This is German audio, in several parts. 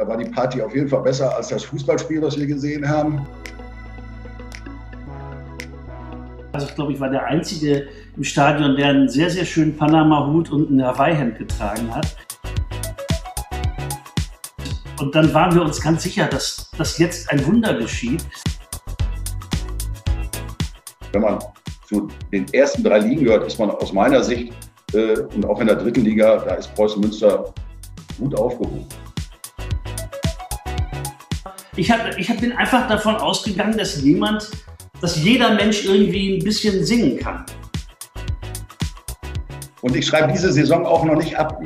Da war die Party auf jeden Fall besser als das Fußballspiel, was wir gesehen haben. Also ich glaube, ich war der Einzige im Stadion, der einen sehr, sehr schönen Panama-Hut und ein Hawaii-Hemd getragen hat. Und dann waren wir uns ganz sicher, dass, dass jetzt ein Wunder geschieht. Wenn man zu den ersten drei Ligen gehört, ist man aus meiner Sicht äh, und auch in der dritten Liga, da ist Preußen Münster gut aufgehoben. Ich, hab, ich bin einfach davon ausgegangen, dass jemand, dass jeder Mensch irgendwie ein bisschen singen kann. Und ich schreibe diese Saison auch noch nicht ab.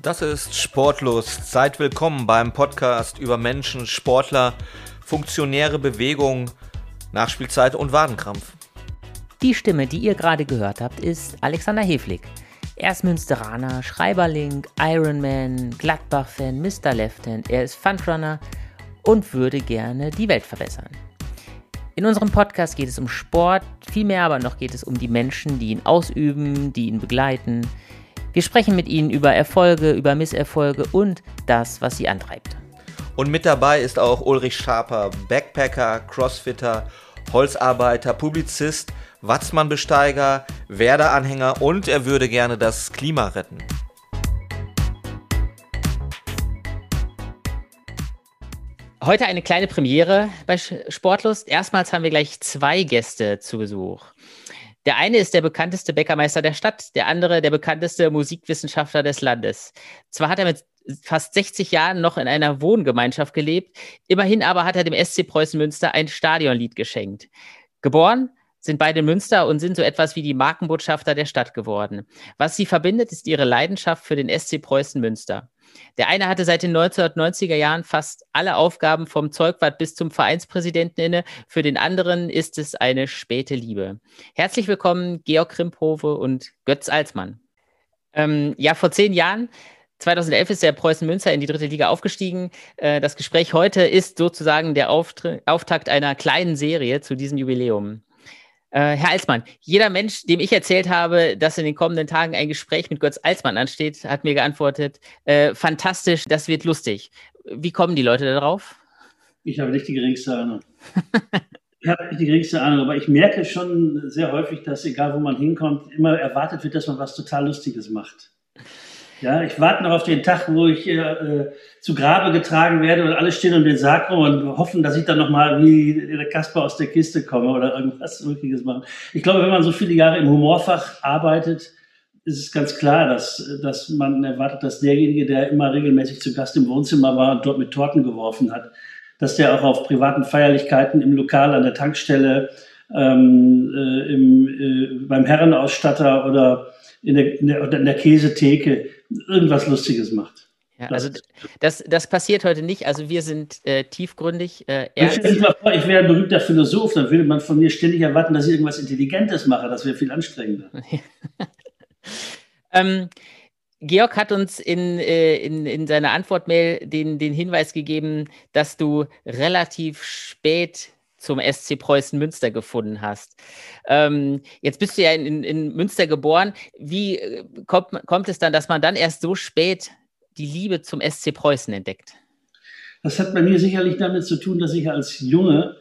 Das ist Sportlos. Seid willkommen beim Podcast über Menschen, Sportler, funktionäre Bewegung, Nachspielzeit und Wadenkrampf. Die Stimme, die ihr gerade gehört habt, ist Alexander Heflig. Er ist Münsteraner, Schreiberling, Ironman, Gladbach-Fan, Mr. Lefthand. Er ist Fundrunner und würde gerne die Welt verbessern. In unserem Podcast geht es um Sport, vielmehr aber noch geht es um die Menschen, die ihn ausüben, die ihn begleiten, wir sprechen mit Ihnen über Erfolge, über Misserfolge und das, was Sie antreibt. Und mit dabei ist auch Ulrich Schaper, Backpacker, Crossfitter, Holzarbeiter, Publizist, Watzmann-Besteiger, Werder-Anhänger und er würde gerne das Klima retten. Heute eine kleine Premiere bei Sportlust. Erstmals haben wir gleich zwei Gäste zu Besuch. Der eine ist der bekannteste Bäckermeister der Stadt, der andere der bekannteste Musikwissenschaftler des Landes. Zwar hat er mit fast 60 Jahren noch in einer Wohngemeinschaft gelebt, immerhin aber hat er dem SC Preußen Münster ein Stadionlied geschenkt. Geboren sind beide Münster und sind so etwas wie die Markenbotschafter der Stadt geworden. Was sie verbindet, ist ihre Leidenschaft für den SC Preußen Münster. Der eine hatte seit den 1990er Jahren fast alle Aufgaben vom Zeugwart bis zum Vereinspräsidenten inne. Für den anderen ist es eine späte Liebe. Herzlich willkommen, Georg Krimphove und Götz Alsmann. Ähm, ja, vor zehn Jahren 2011 ist der Preußen Münster in die dritte Liga aufgestiegen. Äh, das Gespräch heute ist sozusagen der Auftakt einer kleinen Serie zu diesem Jubiläum. Äh, Herr Alsmann, jeder Mensch, dem ich erzählt habe, dass in den kommenden Tagen ein Gespräch mit Götz Alsmann ansteht, hat mir geantwortet, äh, fantastisch, das wird lustig. Wie kommen die Leute darauf? Ich habe nicht die geringste Ahnung. ich habe nicht die geringste Ahnung, aber ich merke schon sehr häufig, dass egal wo man hinkommt, immer erwartet wird, dass man was total Lustiges macht. Ja, ich warte noch auf den Tag, wo ich äh, zu Grabe getragen werde und alle stehen um den Sarg rum und hoffen, dass ich dann nochmal wie der Kasper aus der Kiste komme oder irgendwas Mögliches machen. Ich glaube, wenn man so viele Jahre im Humorfach arbeitet, ist es ganz klar, dass, dass man erwartet, dass derjenige, der immer regelmäßig zu Gast im Wohnzimmer war und dort mit Torten geworfen hat, dass der auch auf privaten Feierlichkeiten im Lokal, an der Tankstelle, ähm, äh, im, äh, beim Herrenausstatter oder in der, in der, in der Käsetheke irgendwas Lustiges macht. Ja, also das, das passiert heute nicht. Also wir sind äh, tiefgründig. Äh, ich vor, ich wäre ein berühmter Philosoph, dann würde man von mir ständig erwarten, dass ich irgendwas Intelligentes mache. Das wäre viel anstrengender. ähm, Georg hat uns in, äh, in, in seiner Antwortmail den, den Hinweis gegeben, dass du relativ spät zum SC Preußen Münster gefunden hast. Ähm, jetzt bist du ja in, in, Münster geboren. Wie äh, kommt, kommt es dann, dass man dann erst so spät die Liebe zum SC Preußen entdeckt? Das hat bei mir sicherlich damit zu tun, dass ich als Junge,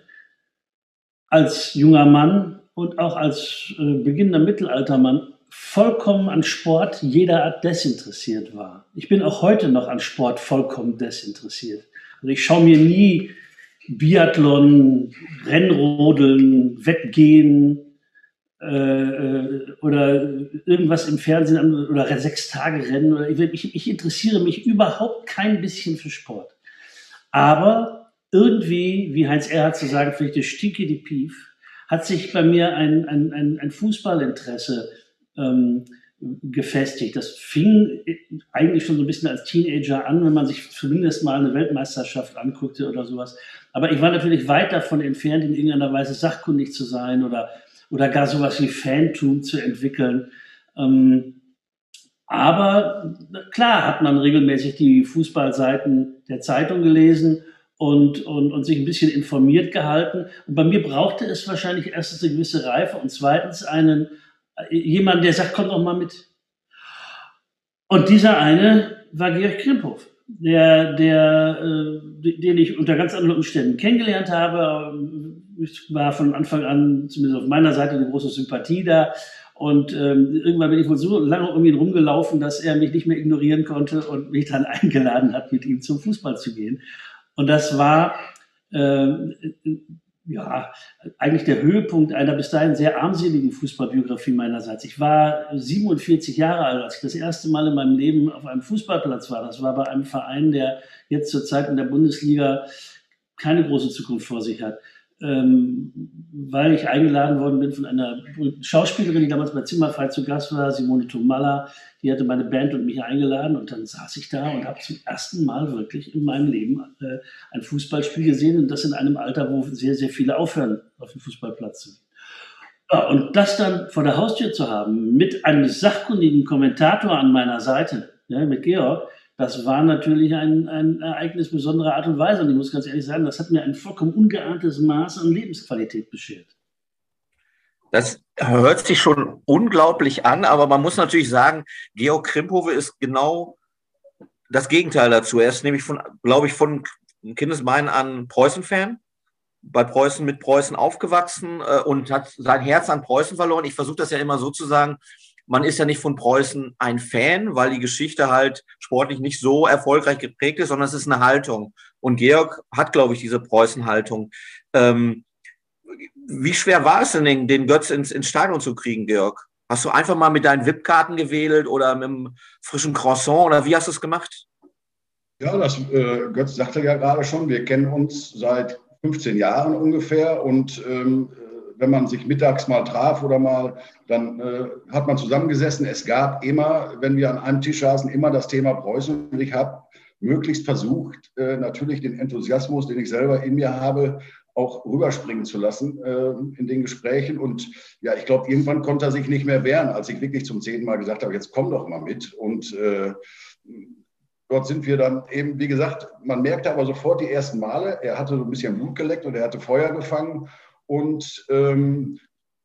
als junger Mann und auch als äh, beginnender Mittelaltermann vollkommen an Sport jeder Art desinteressiert war. Ich bin auch heute noch an Sport vollkommen desinteressiert. Also ich schaue mir nie Biathlon, Rennrodeln, Wettgehen äh, äh, oder irgendwas im Fernsehen oder Sechs-Tage-Rennen. Oder ich, ich interessiere mich überhaupt kein bisschen für Sport. Aber irgendwie, wie Heinz Erhardt zu sagen, vielleicht der Stinke die Pief, hat sich bei mir ein, ein, ein, ein Fußballinteresse ähm, gefestigt. Das fing eigentlich schon so ein bisschen als Teenager an, wenn man sich zumindest mal eine Weltmeisterschaft anguckte oder sowas. Aber ich war natürlich weit davon entfernt, in irgendeiner Weise sachkundig zu sein oder, oder gar sowas wie Fantum zu entwickeln. Ähm, aber klar hat man regelmäßig die Fußballseiten der Zeitung gelesen und, und, und sich ein bisschen informiert gehalten. Und bei mir brauchte es wahrscheinlich erstens eine gewisse Reife und zweitens einen, jemand, der sagt, komm doch mal mit. Und dieser eine war Georg Krimphoff, der, der, äh, den ich unter ganz anderen Umständen kennengelernt habe. Ich war von Anfang an, zumindest auf meiner Seite, eine große Sympathie da. Und ähm, irgendwann bin ich wohl so lange um ihn rumgelaufen, dass er mich nicht mehr ignorieren konnte und mich dann eingeladen hat, mit ihm zum Fußball zu gehen. Und das war äh, ja, eigentlich der Höhepunkt einer bis dahin sehr armseligen Fußballbiografie meinerseits. Ich war 47 Jahre alt, als ich das erste Mal in meinem Leben auf einem Fußballplatz war. Das war bei einem Verein, der jetzt zurzeit in der Bundesliga keine große Zukunft vor sich hat ähm, weil ich eingeladen worden bin von einer Schauspielerin, die damals bei Zimmerfrei zu Gast war, Simone Tomalla. Die hatte meine Band und mich eingeladen und dann saß ich da und habe zum ersten Mal wirklich in meinem Leben äh, ein Fußballspiel gesehen und das in einem Alter, wo sehr, sehr viele aufhören, auf dem Fußballplatz zu gehen. Ja, und das dann vor der Haustür zu haben, mit einem sachkundigen Kommentator an meiner Seite, ja, mit Georg, das war natürlich ein, ein Ereignis besonderer Art und Weise. Und ich muss ganz ehrlich sagen, das hat mir ein vollkommen ungeahntes Maß an Lebensqualität beschert. Das hört sich schon unglaublich an, aber man muss natürlich sagen, Georg Krimphove ist genau das Gegenteil dazu. Er ist nämlich von, glaube ich, von Kindesbeinen an Preußen-Fan, bei Preußen mit Preußen aufgewachsen äh, und hat sein Herz an Preußen verloren. Ich versuche das ja immer so zu sagen, man ist ja nicht von Preußen ein Fan, weil die Geschichte halt sportlich nicht so erfolgreich geprägt ist, sondern es ist eine Haltung. Und Georg hat, glaube ich, diese Preußen-Haltung. Ähm, wie schwer war es denn, den Götz ins, ins Stadion zu kriegen, Georg? Hast du einfach mal mit deinen VIP-Karten gewählt oder mit einem frischen Croissant oder wie hast du es gemacht? Ja, das äh, Götz sagte ja gerade schon, wir kennen uns seit 15 Jahren ungefähr und ähm, wenn man sich mittags mal traf oder mal, dann äh, hat man zusammengesessen. Es gab immer, wenn wir an einem Tisch saßen, immer das Thema Preußen. Und ich habe möglichst versucht, äh, natürlich den Enthusiasmus, den ich selber in mir habe, auch rüberspringen zu lassen äh, in den Gesprächen. Und ja, ich glaube, irgendwann konnte er sich nicht mehr wehren, als ich wirklich zum zehnten Mal gesagt habe, jetzt komm doch mal mit. Und äh, dort sind wir dann eben, wie gesagt, man merkte aber sofort die ersten Male, er hatte so ein bisschen Blut geleckt und er hatte Feuer gefangen. Und ähm,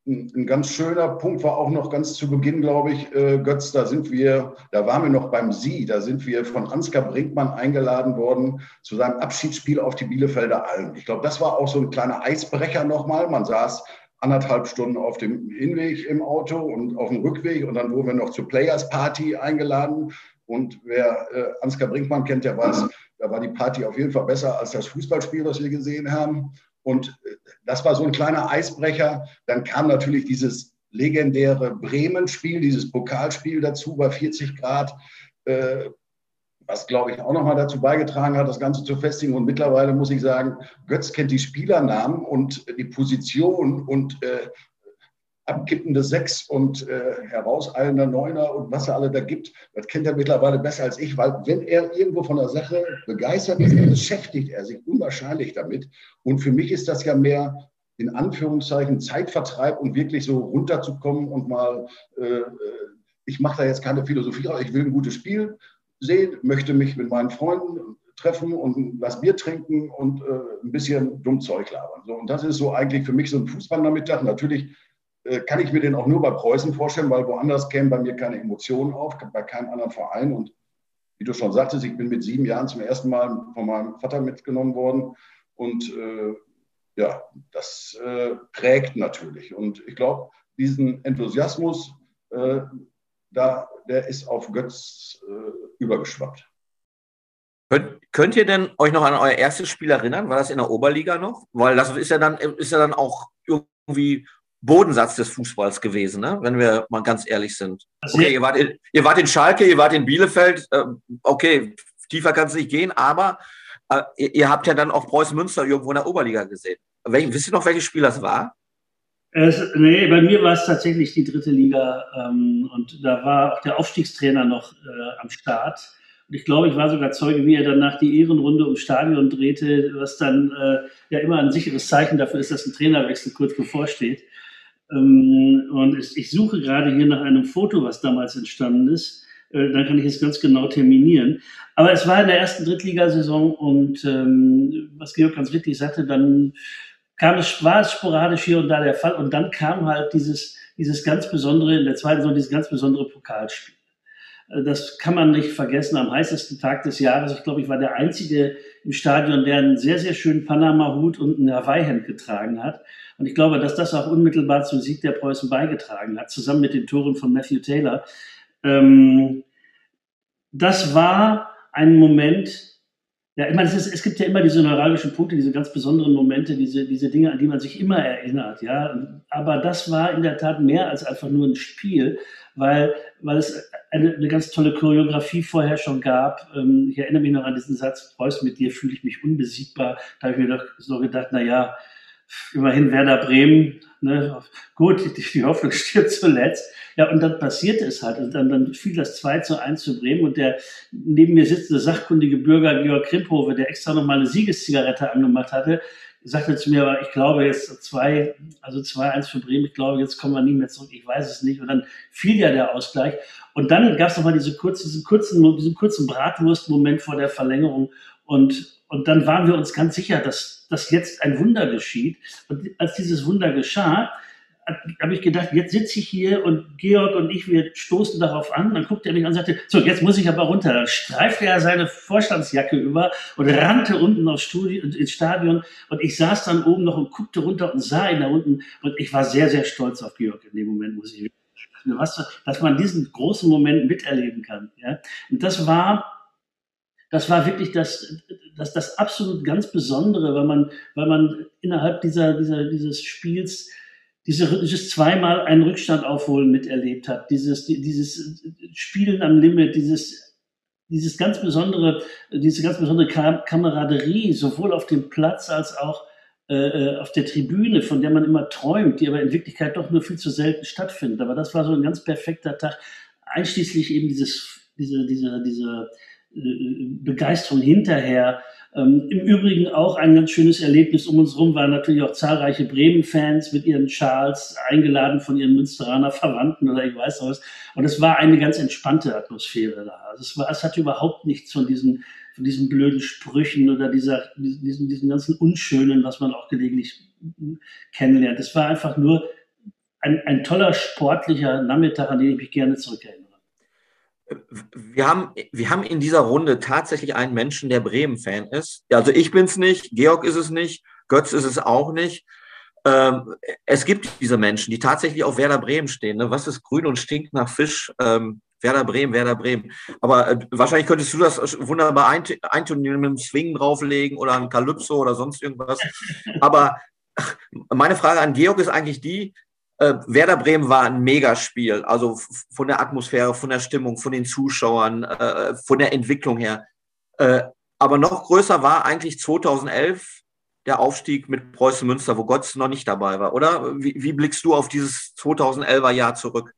ein ganz schöner Punkt war auch noch ganz zu Beginn, glaube ich, äh, Götz, da sind wir, da waren wir noch beim Sie, da sind wir von Ansgar Brinkmann eingeladen worden zu seinem Abschiedsspiel auf die Bielefelder Alm. Ich glaube, das war auch so ein kleiner Eisbrecher nochmal. Man saß anderthalb Stunden auf dem Hinweg im Auto und auf dem Rückweg und dann wurden wir noch zur Players Party eingeladen. Und wer äh, Ansgar Brinkmann kennt, der weiß, da war die Party auf jeden Fall besser als das Fußballspiel, das wir gesehen haben. Und äh, das war so ein kleiner Eisbrecher. Dann kam natürlich dieses legendäre Bremen-Spiel, dieses Pokalspiel dazu bei 40 Grad, äh, was, glaube ich, auch nochmal dazu beigetragen hat, das Ganze zu festigen. Und mittlerweile muss ich sagen, Götz kennt die Spielernamen und die Position und äh, abkippende Sechs und äh, herauseilender Neuner und was er alle da gibt, das kennt er mittlerweile besser als ich, weil wenn er irgendwo von der Sache begeistert ist, beschäftigt er sich unwahrscheinlich damit. Und für mich ist das ja mehr in Anführungszeichen Zeitvertreib und wirklich so runterzukommen und mal, äh, äh ich mache da jetzt keine Philosophie, ich will ein gutes Spiel sehen, möchte mich mit meinen Freunden treffen und Glas Bier trinken und äh, ein bisschen dumm Zeug labern. So, und das ist so eigentlich für mich so ein Fußballnachmittag. Natürlich kann ich mir den auch nur bei Preußen vorstellen, weil woanders kämen bei mir keine Emotionen auf, bei keinem anderen Verein. Und wie du schon sagtest, ich bin mit sieben Jahren zum ersten Mal von meinem Vater mitgenommen worden. Und äh, ja, das äh, prägt natürlich. Und ich glaube, diesen Enthusiasmus, äh, da, der ist auf Götz äh, übergeschwappt. Könnt, könnt, ihr denn euch noch an euer erstes Spiel erinnern? War das in der Oberliga noch? Weil das ist ja dann, ist ja dann auch irgendwie Bodensatz des Fußballs gewesen, ne? wenn wir mal ganz ehrlich sind. Okay, ihr wart, in, ihr wart in Schalke, ihr wart in Bielefeld, äh, okay, tiefer kann es nicht gehen, aber äh, ihr, ihr, habt ja dann auch Preußen Münster irgendwo in der Oberliga gesehen. Wel, wisst ihr noch, welches Spiel das war? Es, nee, bei mir war es tatsächlich die dritte Liga ähm, und da war auch der Aufstiegstrainer noch äh, am Start. Und ich glaube, ich war sogar Zeuge, wie er dann nach die Ehrenrunde ums Stadion drehte, was dann äh, ja immer ein sicheres Zeichen dafür ist, dass ein Trainerwechsel kurz bevorsteht. Ähm, und ich suche gerade hier nach einem Foto, was damals entstanden ist. Äh, dann kann ich es ganz genau terminieren. Aber es war in der ersten Drittligasaison und ähm, was Georg ganz richtig sagte, dann kam es, war es sporadisch hier und da der Fall und dann kam halt dieses, dieses ganz besondere, in der zweiten Saison dieses ganz besondere Pokalspiel. Äh, das kann man nicht vergessen am heißesten Tag des Jahres. Ich glaube, ich war der Einzige im Stadion, der einen sehr, sehr schönen Panama-Hut und ein Hawaii-Hemd getragen hat. Und ich glaube, dass das auch unmittelbar zum Sieg der Preußen beigetragen hat, zusammen mit den Toren von Matthew Taylor. Ähm, das war ein Moment, ja, ich meine, es, ist, es, gibt ja immer diese neuralgischen Punkte, diese ganz besonderen Momente, diese, diese Dinge, an die man sich immer erinnert, ja. Aber das war in der Tat mehr als einfach nur ein Spiel, weil, weil es eine, eine ganz tolle Choreografie vorher schon gab. Ähm, ich erinnere mich noch an diesen Satz, Preuß, mit dir fühle ich mich unbesiegbar. Da habe ich mir doch so gedacht, na ja, immerhin Werder Bremen, ne, gut, die, die Hoffnung stirbt zuletzt. Ja, und dann passierte es halt. Und dann, dann fiel das 2 zu 1 zu Bremen und der neben mir sitzende sachkundige Bürger Georg Krimphove, der extra nochmal eine Siegeszigarette angemacht hatte, sagte zu mir, aber ich glaube jetzt zwei, also 2-1 für Bremen, ich glaube, jetzt kommen wir nie mehr zurück, ich weiß es nicht. Und dann fiel ja der Ausgleich. Und dann gab es nochmal diese kurze, diesen kurzen, diesen kurzen Bratwurst-Moment vor der Verlängerung. Und, und dann waren wir uns ganz sicher, dass, dass jetzt ein Wunder geschieht. Und als dieses Wunder geschah, habe ich gedacht, jetzt sitze ich hier und Georg und ich, wir stoßen darauf an. Dann guckte er mich an und sagte, so, jetzt muss ich aber runter. Dann streifte er seine Vorstandsjacke über und rannte unten aufs Studio, ins Stadion. Und ich saß dann oben noch und guckte runter und sah ihn da unten. Und ich war sehr, sehr stolz auf Georg in dem Moment, muss ich was, dass man diesen großen Moment miterleben kann. Ja? Und das war, das war wirklich das, das, das absolut ganz Besondere, weil man, weil man innerhalb dieser, dieser, dieses Spiels diese, dieses zweimal einen Rückstand aufholen miterlebt hat, dieses, dieses Spielen am Limit, dieses, dieses ganz besondere, diese ganz besondere Kameraderie, sowohl auf dem Platz als auch äh, äh, auf der Tribüne, von der man immer träumt, die aber in Wirklichkeit doch nur viel zu selten stattfindet. Aber das war so ein ganz perfekter Tag, einschließlich eben dieses, diese, diese, diese Begeisterung hinterher, ähm, Im Übrigen auch ein ganz schönes Erlebnis um uns herum waren natürlich auch zahlreiche Bremen-Fans mit ihren Schals, eingeladen von ihren Münsteraner Verwandten oder ich weiß was. Und es war eine ganz entspannte Atmosphäre da. Also es, war, es hatte überhaupt nichts von diesen, von diesen blöden Sprüchen oder dieser, diesen, diesen ganzen Unschönen, was man auch gelegentlich kennenlernt. Es war einfach nur ein, ein toller sportlicher Nachmittag, an den ich mich gerne zurückerinnere wir haben, wir haben in dieser Runde tatsächlich einen Menschen, der Bremen-Fan ist. Also ich bin es nicht, Georg ist es nicht, Götz ist es auch nicht. Ähm, es gibt diese Menschen, die tatsächlich auf Werder Bremen stehen. Ne? Was ist grün und stinkt nach Fisch? Ähm, Werder Bremen, Werder Bremen. Aber äh, wahrscheinlich könntest du das wunderbar eintonieren mit einem Swing drauflegen oder ein Calypso oder sonst irgendwas. Aber meine Frage an Georg ist eigentlich die, äh, Werder Bremen war ein Megaspiel, also von der Atmosphäre, von der Stimmung, von den Zuschauern, äh, von der Entwicklung her. Äh, aber noch größer war eigentlich 2011 der Aufstieg mit Preußen Münster, wo Gott noch nicht dabei war, oder? Wie, wie blickst du auf dieses 2011er Jahr zurück?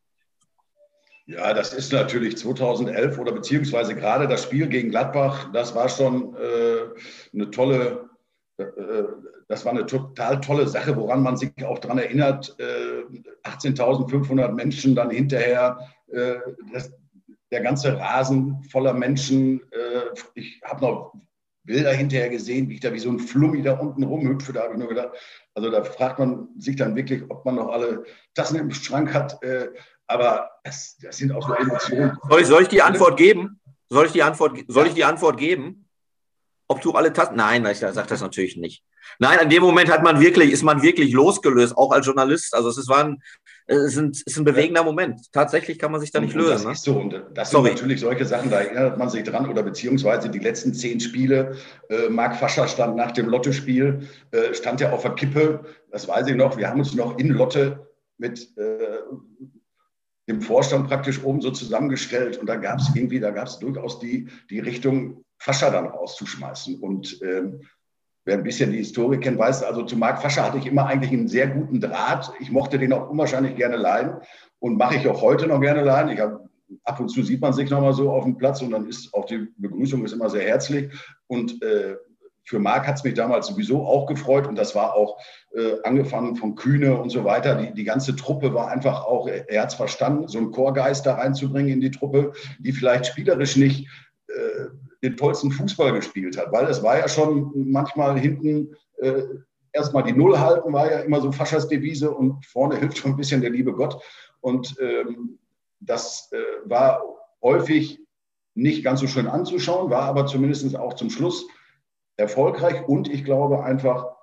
Ja, das ist natürlich 2011 oder beziehungsweise gerade das Spiel gegen Gladbach, das war schon äh, eine tolle, äh, das war eine total tolle Sache, woran man sich auch daran erinnert. 18.500 äh, Menschen dann hinterher, äh, das, der ganze Rasen voller Menschen. Äh, ich habe noch Bilder hinterher gesehen, wie ich da wie so ein Flummi da unten rumhüpfe. Da habe ich nur gedacht, also da fragt man sich dann wirklich, ob man noch alle Tassen im Schrank hat. Aber das, das sind auch so Emotionen. Soll ich, soll ich die Antwort geben? Soll ich die Antwort, soll ich die Antwort geben? Ob du alle Tasten? Nein, ich sage das natürlich nicht. Nein, in dem Moment hat man wirklich, ist man wirklich losgelöst, auch als Journalist. Also es ist, war ein, es ist ein, es ist ein bewegender Moment. Tatsächlich kann man sich da nicht lösen. Das ne? ist so. Und das Sorry. sind natürlich solche Sachen, da erinnert man sich dran. Oder beziehungsweise die letzten zehn Spiele. Äh, Marc Fascher stand nach dem Lotte-Spiel, äh, stand ja auf der Kippe. Das weiß ich noch. Wir haben uns noch in Lotte mit äh, dem Vorstand praktisch oben so zusammengestellt. Und da gab es irgendwie, da gab es durchaus die, die Richtung, Fascher dann rauszuschmeißen. Und ähm, wer ein bisschen die Historie kennt, weiß, also zu Marc Fascher hatte ich immer eigentlich einen sehr guten Draht. Ich mochte den auch unwahrscheinlich gerne leiden und mache ich auch heute noch gerne leiden. Ich habe ab und zu sieht man sich nochmal so auf dem Platz und dann ist auch die Begrüßung ist immer sehr herzlich. Und äh, für Marc hat es mich damals sowieso auch gefreut und das war auch äh, angefangen von Kühne und so weiter. Die, die ganze Truppe war einfach auch, er hat es verstanden, so einen Chorgeist da reinzubringen in die Truppe, die vielleicht spielerisch nicht äh, den tollsten Fußball gespielt hat, weil es war ja schon manchmal hinten äh, erstmal die Null halten, war ja immer so Faschers Devise und vorne hilft schon ein bisschen der liebe Gott. Und ähm, das äh, war häufig nicht ganz so schön anzuschauen, war aber zumindest auch zum Schluss erfolgreich und ich glaube einfach,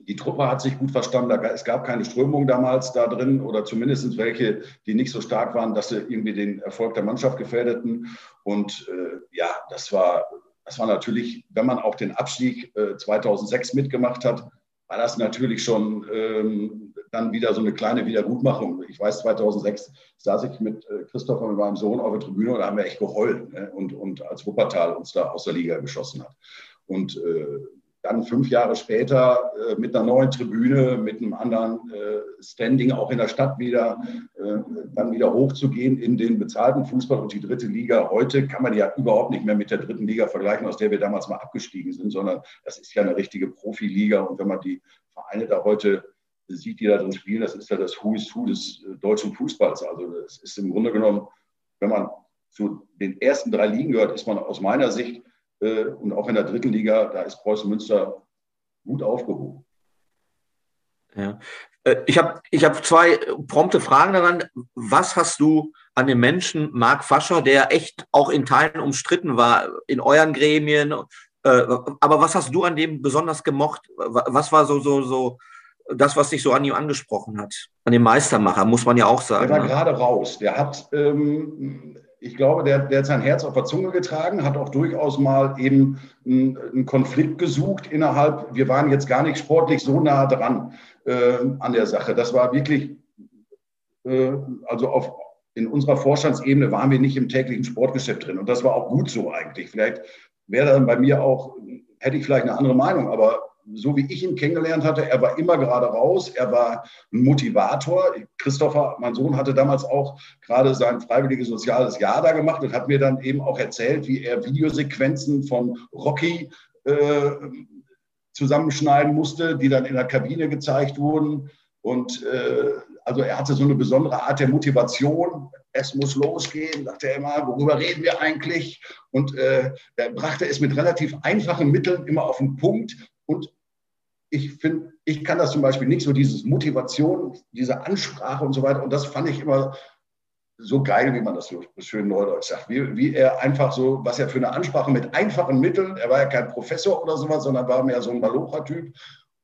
die Truppe hat sich gut verstanden. Es gab keine Strömung damals da drin oder zumindest welche, die nicht so stark waren, dass sie irgendwie den Erfolg der Mannschaft gefährdeten. Und äh, ja, das war, das war natürlich, wenn man auch den Abstieg äh, 2006 mitgemacht hat, war das natürlich schon ähm, dann wieder so eine kleine Wiedergutmachung. Ich weiß, 2006 saß ich mit äh, Christopher, mit meinem Sohn auf der Tribüne und da haben wir echt geheult ne? und, und als Wuppertal uns da aus der Liga geschossen hat. Und äh, dann fünf Jahre später äh, mit einer neuen Tribüne, mit einem anderen äh, Standing auch in der Stadt wieder, äh, dann wieder hochzugehen in den bezahlten Fußball und die dritte Liga. Heute kann man ja überhaupt nicht mehr mit der dritten Liga vergleichen, aus der wir damals mal abgestiegen sind, sondern das ist ja eine richtige Profiliga. Und wenn man die Vereine da heute sieht, die da drin spielen, das ist ja das Who is Who des äh, deutschen Fußballs. Also das ist im Grunde genommen, wenn man zu den ersten drei Ligen gehört, ist man aus meiner Sicht und auch in der dritten Liga, da ist Preußen Münster gut aufgehoben. Ja. Äh, ich habe ich hab zwei prompte Fragen daran. Was hast du an dem Menschen Marc Fascher, der echt auch in Teilen umstritten war, in euren Gremien, äh, aber was hast du an dem besonders gemocht? Was war so, so, so das, was dich so an ihm angesprochen hat? An dem Meistermacher, muss man ja auch sagen. Der war ne? gerade raus. Der hat ähm, ich glaube, der, der hat sein Herz auf der Zunge getragen, hat auch durchaus mal eben einen, Konflikt gesucht innerhalb. Wir waren jetzt gar nicht sportlich so nah dran äh, an der Sache. Das war wirklich, äh, also auf, in unserer Vorstandsebene waren wir nicht im täglichen Sportgeschäft drin. Und das war auch gut so eigentlich. Vielleicht wäre dann bei mir auch, hätte ich vielleicht eine andere Meinung, aber so wie ich ihn kennengelernt hatte, er war immer gerade raus, er war ein Motivator. Christopher, mein Sohn, hatte damals auch gerade sein freiwilliges soziales Jahr da gemacht und hat mir dann eben auch erzählt, wie er Videosequenzen von Rocky äh, zusammenschneiden musste, die dann in der Kabine gezeigt wurden. Und äh, also er hatte so eine besondere Art der Motivation. Es muss losgehen, sagte er immer, worüber reden wir eigentlich? Und äh, er brachte es mit relativ einfachen Mitteln immer auf den Punkt und ich finde, ich kann das zum Beispiel nicht, so dieses Motivation, diese Ansprache und so weiter. Und das fand ich immer so geil, wie man das so schön neudeutsch sagt. Wie, wie er einfach so, was er für eine Ansprache mit einfachen Mitteln, er war ja kein Professor oder sowas, sondern war mehr so ein Malocher-Typ.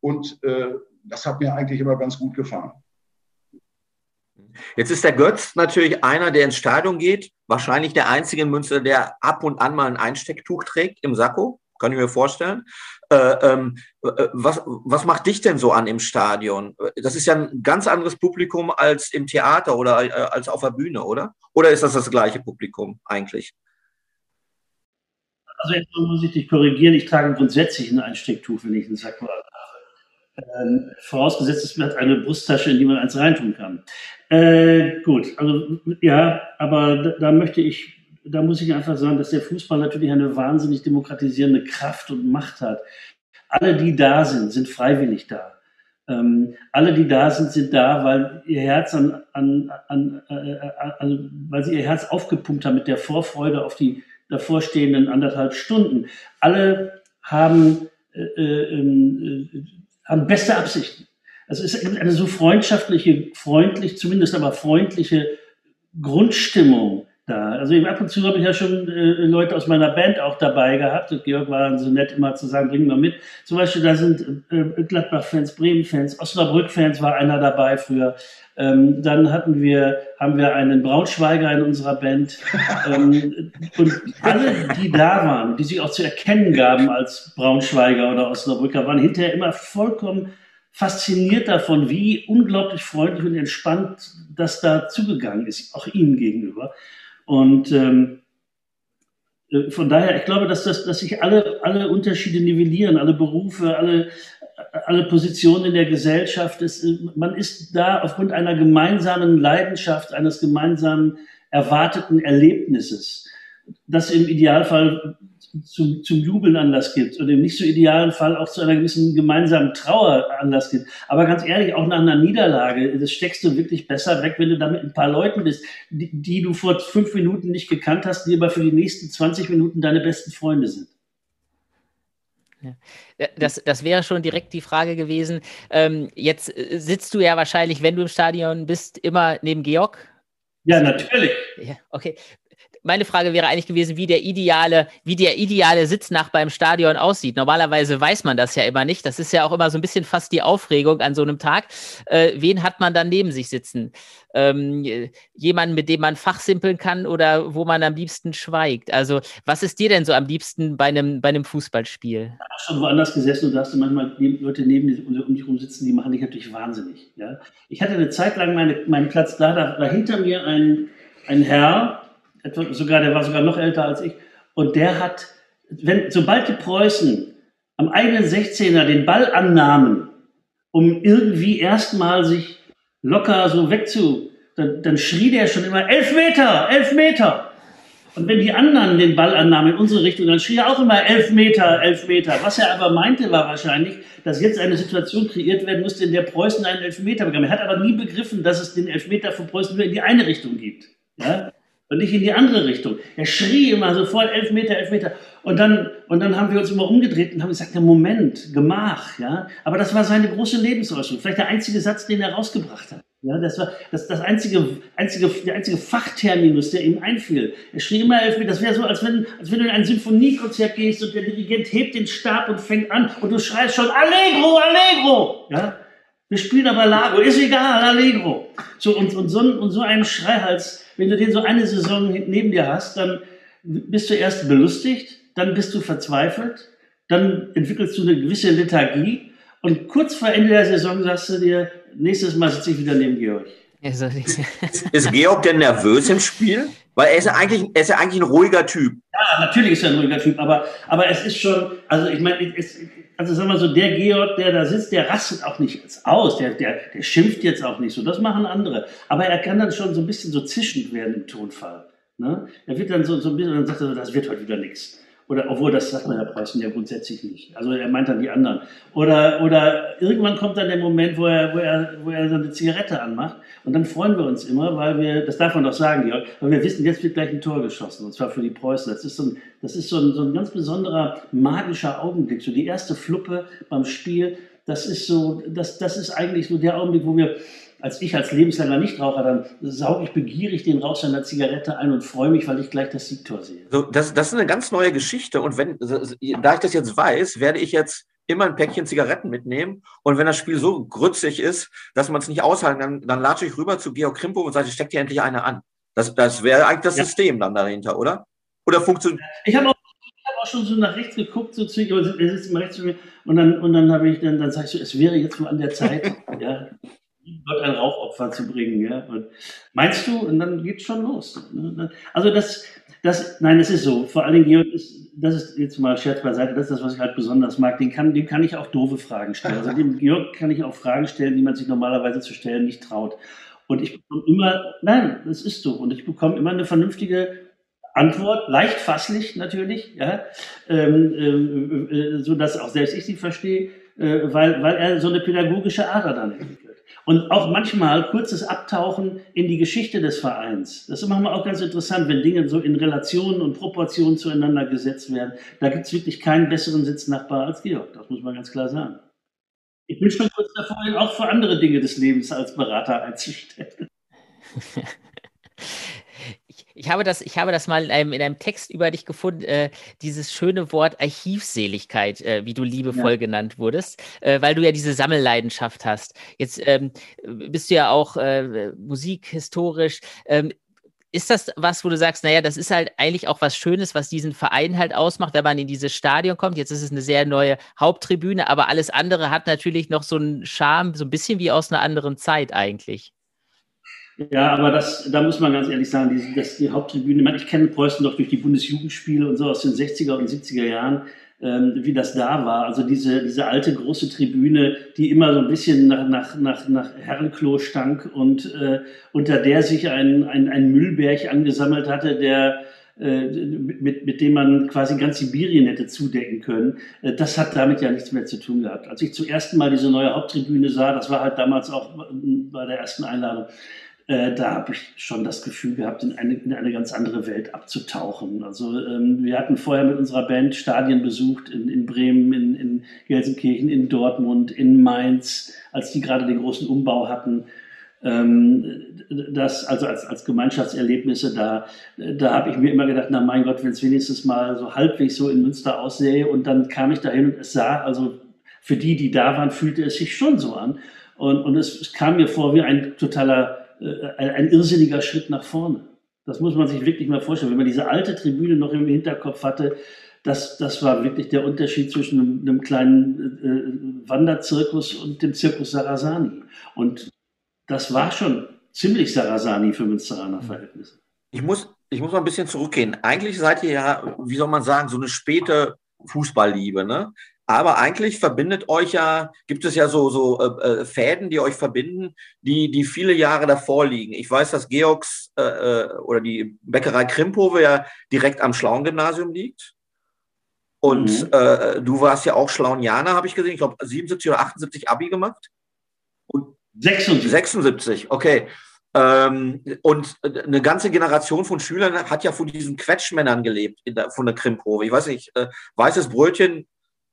Und äh, das hat mir eigentlich immer ganz gut gefallen. Jetzt ist der Götz natürlich einer, der ins Stadion geht, wahrscheinlich der einzige in Münster, der ab und an mal ein Einstecktuch trägt im Sakko, kann ich mir vorstellen. Äh, ähm, äh, was, was macht dich denn so an im Stadion? Das ist ja ein ganz anderes Publikum als im Theater oder äh, als auf der Bühne, oder? Oder ist das das gleiche Publikum eigentlich? Also jetzt muss ich dich korrigieren, ich trage grundsätzlich ein Einstecktuch, wenn ich einen Sack habe. Ähm, vorausgesetzt, es hat eine Brusttasche, in die man eins reintun kann. Äh, gut, also ja, aber da, da möchte ich da muss ich einfach sagen, dass der Fußball natürlich eine wahnsinnig demokratisierende Kraft und Macht hat. Alle, die da sind, sind freiwillig da. Ähm, alle, die da sind, sind da, weil ihr Herz an, an, an, äh, an, weil sie ihr Herz aufgepumpt haben mit der Vorfreude auf die davorstehenden anderthalb Stunden. Alle haben, äh, äh, äh haben beste Absichten. Es ist eine so freundschaftliche, freundlich, zumindest aber freundliche Grundstimmung da. Also ab und zu habe ich ja schon äh, Leute aus meiner Band auch dabei gehabt. Und Georg war so nett immer zu sagen, bring mal mit. Zum Beispiel, da sind äh, Gladbach-Fans, Bremen-Fans, Osnabrück-Fans war einer dabei früher. Ähm, dann hatten wir, haben wir einen Braunschweiger in unserer Band. ähm, und alle, die da waren, die sich auch zu erkennen gaben als Braunschweiger oder Osnabrücker, waren hinterher immer vollkommen fasziniert davon, wie unglaublich freundlich und entspannt das da zugegangen ist, auch ihnen gegenüber. Und ähm, äh, von daher, ich glaube, dass, das, dass sich alle, alle Unterschiede nivellieren, alle Berufe, alle, alle Positionen in der Gesellschaft. Es, äh, man ist da aufgrund einer gemeinsamen Leidenschaft, eines gemeinsamen erwarteten Erlebnisses, das im Idealfall zum, zum Jubeln Anlass gibt und im nicht so idealen Fall auch zu einer gewissen gemeinsamen Trauer Anlass gibt. Aber ganz ehrlich, auch nach einer Niederlage, das steckst du wirklich besser weg, wenn du da mit ein paar Leuten bist, die, die du vor fünf Minuten nicht gekannt hast, die aber für die nächsten 20 Minuten deine besten Freunde sind. Ja. Das, das wäre schon direkt die Frage gewesen. Ähm, jetzt äh, sitzt du ja wahrscheinlich, wenn du im Stadion bist, immer neben Georg. Ja, natürlich. Ja, okay. Meine Frage wäre eigentlich gewesen, wie der ideale, wie der ideale Sitznachbar im Stadion aussieht. Normalerweise weiß man das ja immer nicht. Das ist ja auch immer so ein bisschen fast die Aufregung an so einem Tag. Äh, wen hat man dann neben sich sitzen? Ähm, jemanden, mit dem man fachsimpeln kann oder wo man am liebsten schweigt? Also, was ist dir denn so am liebsten bei einem, bei einem Fußballspiel? Ich habe schon woanders gesessen und da hast du manchmal Leute neben dir um dich herum sitzen, die machen dich natürlich wahnsinnig. Ja? Ich hatte eine Zeit lang meine, meinen Platz da, da, da hinter mir ein, ein Herr, sogar, der war sogar noch älter als ich, und der hat, wenn, sobald die Preußen am eigenen 16er den Ball annahmen, um irgendwie erstmal sich locker so wegzu, dann, dann schrie der schon immer, elf Meter, elf Meter. Und wenn die anderen den Ball annahmen in unsere Richtung, dann schrie er auch immer elf Meter, elf Meter. Was er aber meinte, war wahrscheinlich, dass jetzt eine Situation kreiert werden musste, in der Preußen einen Elfmeter bekam. Er hat aber nie begriffen, dass es den Elfmeter von Preußen nur in die eine Richtung gibt. Ja? Und nicht in die andere Richtung. Er schrie immer sofort elf Meter, elf Meter. Und dann, und dann haben wir uns immer umgedreht und haben gesagt, ja, Moment, Gemach, ja. Aber das war seine große Lebensäußerung. Vielleicht der einzige Satz, den er rausgebracht hat. Ja, das war das, das einzige, einzige, der einzige Fachterminus, der ihm einfiel. Er schrie immer elf Meter. Das wäre so, als wenn, als wenn du in ein Symphoniekonzert gehst und der Dirigent hebt den Stab und fängt an und du schreist schon Allegro, Allegro, ja. Wir spielen aber Lago, ist egal, Allegro. So, und, und, so, und so einen Schreihals, wenn du den so eine Saison neben dir hast, dann bist du erst belustigt, dann bist du verzweifelt, dann entwickelst du eine gewisse Lethargie und kurz vor Ende der Saison sagst du dir, nächstes Mal sitze ich wieder neben Georg. Also, ist Georg denn nervös im Spiel? Weil er ist ja eigentlich, er ist ja eigentlich ein ruhiger Typ. Ja, natürlich ist er ein ruhiger Typ, aber, aber es ist schon, also ich meine, es, also sagen wir so, der Georg, der da sitzt, der rastet auch nicht aus, der, der, der schimpft jetzt auch nicht so, das machen andere. Aber er kann dann schon so ein bisschen so zischend werden im Tonfall. Ne? Er wird dann so, so ein bisschen, dann sagt er, das wird heute wieder nichts. Oder obwohl das sagt man Herr Preußen ja grundsätzlich nicht. Also er meint dann die anderen. Oder, oder irgendwann kommt dann der Moment, wo er, wo er, wo er so eine Zigarette anmacht. Und dann freuen wir uns immer, weil wir, das darf man doch sagen, Georg, weil wir wissen, jetzt wird gleich ein Tor geschossen. Und zwar für die Preußen. Das ist so ein, das ist so ein, so ein ganz besonderer magischer Augenblick. So die erste Fluppe beim Spiel. Das ist so, das, das ist eigentlich so der Augenblick, wo wir, als ich als lebenslanger Nichtraucher, dann sauge ich begierig den Rauch seiner Zigarette ein und freue mich, weil ich gleich das Siegtor sehe. So, das, das ist eine ganz neue Geschichte. Und wenn, da ich das jetzt weiß, werde ich jetzt immer ein Päckchen Zigaretten mitnehmen. Und wenn das Spiel so grützig ist, dass man es nicht aushalten kann, dann latsche ich rüber zu Georg Krimpo und sage, steck dir endlich eine an. Das, das wäre eigentlich das ja. System dann dahinter, oder? Oder funktioniert. Ich habe auch, hab auch, schon so nach rechts geguckt, so zu, er sitzt immer rechts zu mir, und dann, und dann habe ich, dann, dann sage ich so, es wäre jetzt mal an der Zeit, ja, Gott ein Rauchopfer zu bringen. Ja? Und meinst du? Und dann geht es schon los. Ne? Also das, das, nein, es ist so. Vor allen Dingen, Georg, ist, das ist jetzt mal Scherz beiseite, das ist das, was ich halt besonders mag. Den kann, dem kann ich auch doofe Fragen stellen. Also dem Georg kann ich auch Fragen stellen, die man sich normalerweise zu stellen nicht traut. Und ich bekomme immer, nein, das ist so. Und ich bekomme immer eine vernünftige Antwort, leicht fasslich natürlich, ja, ähm, äh, äh, so dass auch selbst ich sie verstehe, äh, weil, weil er so eine pädagogische Ader dann entwickelt. Und auch manchmal kurzes Abtauchen in die Geschichte des Vereins. Das ist manchmal auch ganz interessant, wenn Dinge so in Relationen und Proportionen zueinander gesetzt werden. Da gibt es wirklich keinen besseren Sitznachbar als Georg. Das muss man ganz klar sagen. Ich bin schon kurz davor, ihn auch für andere Dinge des Lebens als Berater einzustellen. Ich habe das, ich habe das mal in einem, in einem Text über dich gefunden, äh, dieses schöne Wort Archivseligkeit, äh, wie du liebevoll ja. genannt wurdest, äh, weil du ja diese Sammelleidenschaft hast. Jetzt ähm, bist du ja auch äh, musikhistorisch. Ähm, ist das was, wo du sagst, naja, das ist halt eigentlich auch was Schönes, was diesen Verein halt ausmacht, wenn man in dieses Stadion kommt? Jetzt ist es eine sehr neue Haupttribüne, aber alles andere hat natürlich noch so einen Charme, so ein bisschen wie aus einer anderen Zeit eigentlich. Ja, aber das, da muss man ganz ehrlich sagen, die, das, die Haupttribüne, ich kenne Preußen doch durch die Bundesjugendspiele und so aus den 60er und 70er Jahren, ähm, wie das da war. Also diese, diese alte große Tribüne, die immer so ein bisschen nach, nach, nach, nach Herrenklo stank und äh, unter der sich ein, ein, ein Müllberg angesammelt hatte, der äh, mit, mit dem man quasi ganz Sibirien hätte zudecken können. Äh, das hat damit ja nichts mehr zu tun gehabt. Als ich zum ersten Mal diese neue Haupttribüne sah, das war halt damals auch bei der ersten Einladung, äh, da habe ich schon das Gefühl gehabt, in eine, in eine ganz andere Welt abzutauchen. Also ähm, wir hatten vorher mit unserer Band Stadien besucht in, in Bremen, in, in Gelsenkirchen, in Dortmund, in Mainz, als die gerade den großen Umbau hatten. ähm, das, also als, als Gemeinschaftserlebnisse, da, da habe ich mir immer gedacht, na mein Gott, wenn es wenigstens mal so halbwegs so in Münster aussähe und dann kam ich dahin und es sah, also für die, die da waren, fühlte es sich schon so an. Und, und es, es kam mir vor wie ein totaler, ein, ein irrsinniger Schritt nach vorne. Das muss man sich wirklich mal vorstellen. Wenn man diese alte Tribüne noch im Hinterkopf hatte, das, das war wirklich der Unterschied zwischen einem, einem kleinen äh, Wanderzirkus und dem Zirkus Sarasani. Und das war schon ziemlich Sarasani für Münsteraner Verhältnisse. Ich muss, ich muss mal ein bisschen zurückgehen. Eigentlich seid ihr ja, wie soll man sagen, so eine späte Fußballliebe, ne? Aber eigentlich verbindet euch ja, gibt es ja so, so äh, äh, Fäden, die euch verbinden, die, die viele Jahre davor liegen. Ich weiß, dass Georgs äh, äh oder die Bäckerei Krimpove ja direkt am Schlauen-Gymnasium liegt. Und mhm. äh, du warst ja auch Schlaunianer, habe ich gesehen. Ich glaube, 77 oder 78 Abi gemacht. Und 76. 76, okay. Ähm, und eine ganze Generation von Schülern hat ja von diesen Quetschmännern gelebt, der, von der Krimpove. Ich weiß nicht, äh, weißes Brötchen,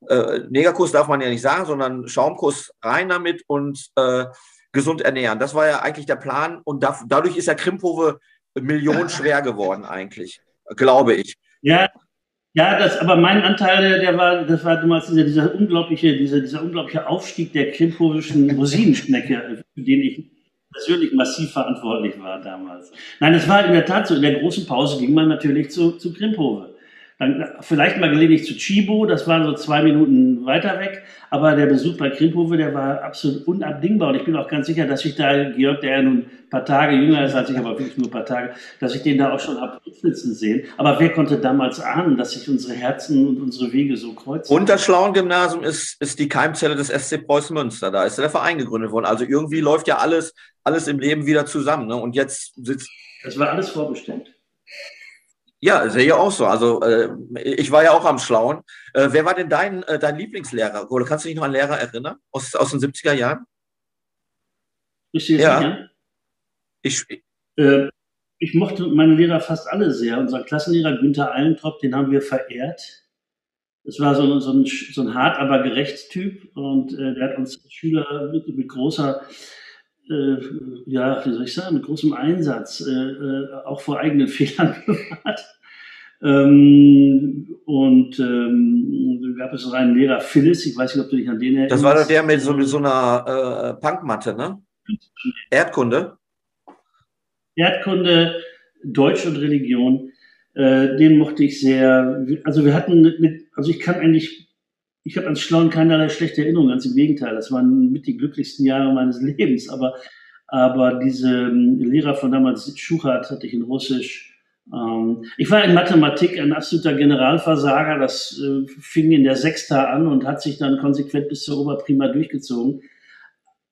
äh, Negerkuss darf man ja nicht sagen, sondern Schaumkuss rein damit und äh, gesund ernähren. Das war ja eigentlich der Plan und da, dadurch ist ja Krimpove millionenschwer geworden eigentlich, glaube ich. Ja, ja, das, aber mein Anteil, der war, das war damals dieser, dieser unglaubliche, dieser, dieser unglaubliche Aufstieg der krimpovischen Rosinenschnecke, für den ich persönlich massiv verantwortlich war damals. Nein, es war in der Tat so, in der großen Pause ging man natürlich zu, zu Krimpove. Dann vielleicht mal gelegentlich zu Chibo, das war so zwei Minuten weiter weg, aber der Besuch bei Krimpove, der war absolut unabdingbar. Und ich bin auch ganz sicher, dass ich da, Georg, der ja nun ein paar Tage jünger ist als ich, aber wirklich nur ein paar Tage, dass ich den da auch schon habe flitzen sehen. Aber wer konnte damals ahnen, dass sich unsere Herzen und unsere Wege so kreuzen? Und das Schlauen-Gymnasium ist, ist die Keimzelle des SC Preußen Münster. Da ist der Verein gegründet worden. Also irgendwie läuft ja alles, alles im Leben wieder zusammen. Ne? Und jetzt sitzt. Das war alles vorbestimmt. Ja, sehe ich auch so. Also äh, ich war ja auch am Schlauen. Äh, wer war denn dein, äh, dein Lieblingslehrer? Oder kannst du dich noch an Lehrer erinnern aus, aus den 70er Jahren? Jetzt ja. sicher? Ich, äh, ich mochte meine Lehrer fast alle sehr. Unser Klassenlehrer Günther Allentrop, den haben wir verehrt. Das war so ein, so ein, so ein hart, aber gerecht Typ. Und äh, der hat uns Schüler mit, mit großer äh, ja, wie soll ich sagen, mit großem Einsatz, äh, äh auch vor eigenen Fehlern bewahrt. Ähm, und ähm, gab es noch einen Lehrer Phyllis, ich weiß nicht, ob du dich an den erinnerst. Das war doch der mit so, mit so einer äh, Punkmatte, ne? Erdkunde? Erdkunde, Deutsch und Religion, äh, den mochte ich sehr. Also wir hatten, mit, also ich kann eigentlich ich habe ans Schlauen keinerlei schlechte Erinnerungen, ganz im Gegenteil. Das waren mit die glücklichsten Jahre meines Lebens. Aber, aber diese ähm, Lehrer von damals, Schuchat hatte ich in Russisch. Ähm, ich war in Mathematik ein absoluter Generalversager. Das äh, fing in der Sechsta an und hat sich dann konsequent bis zur Oberprima durchgezogen.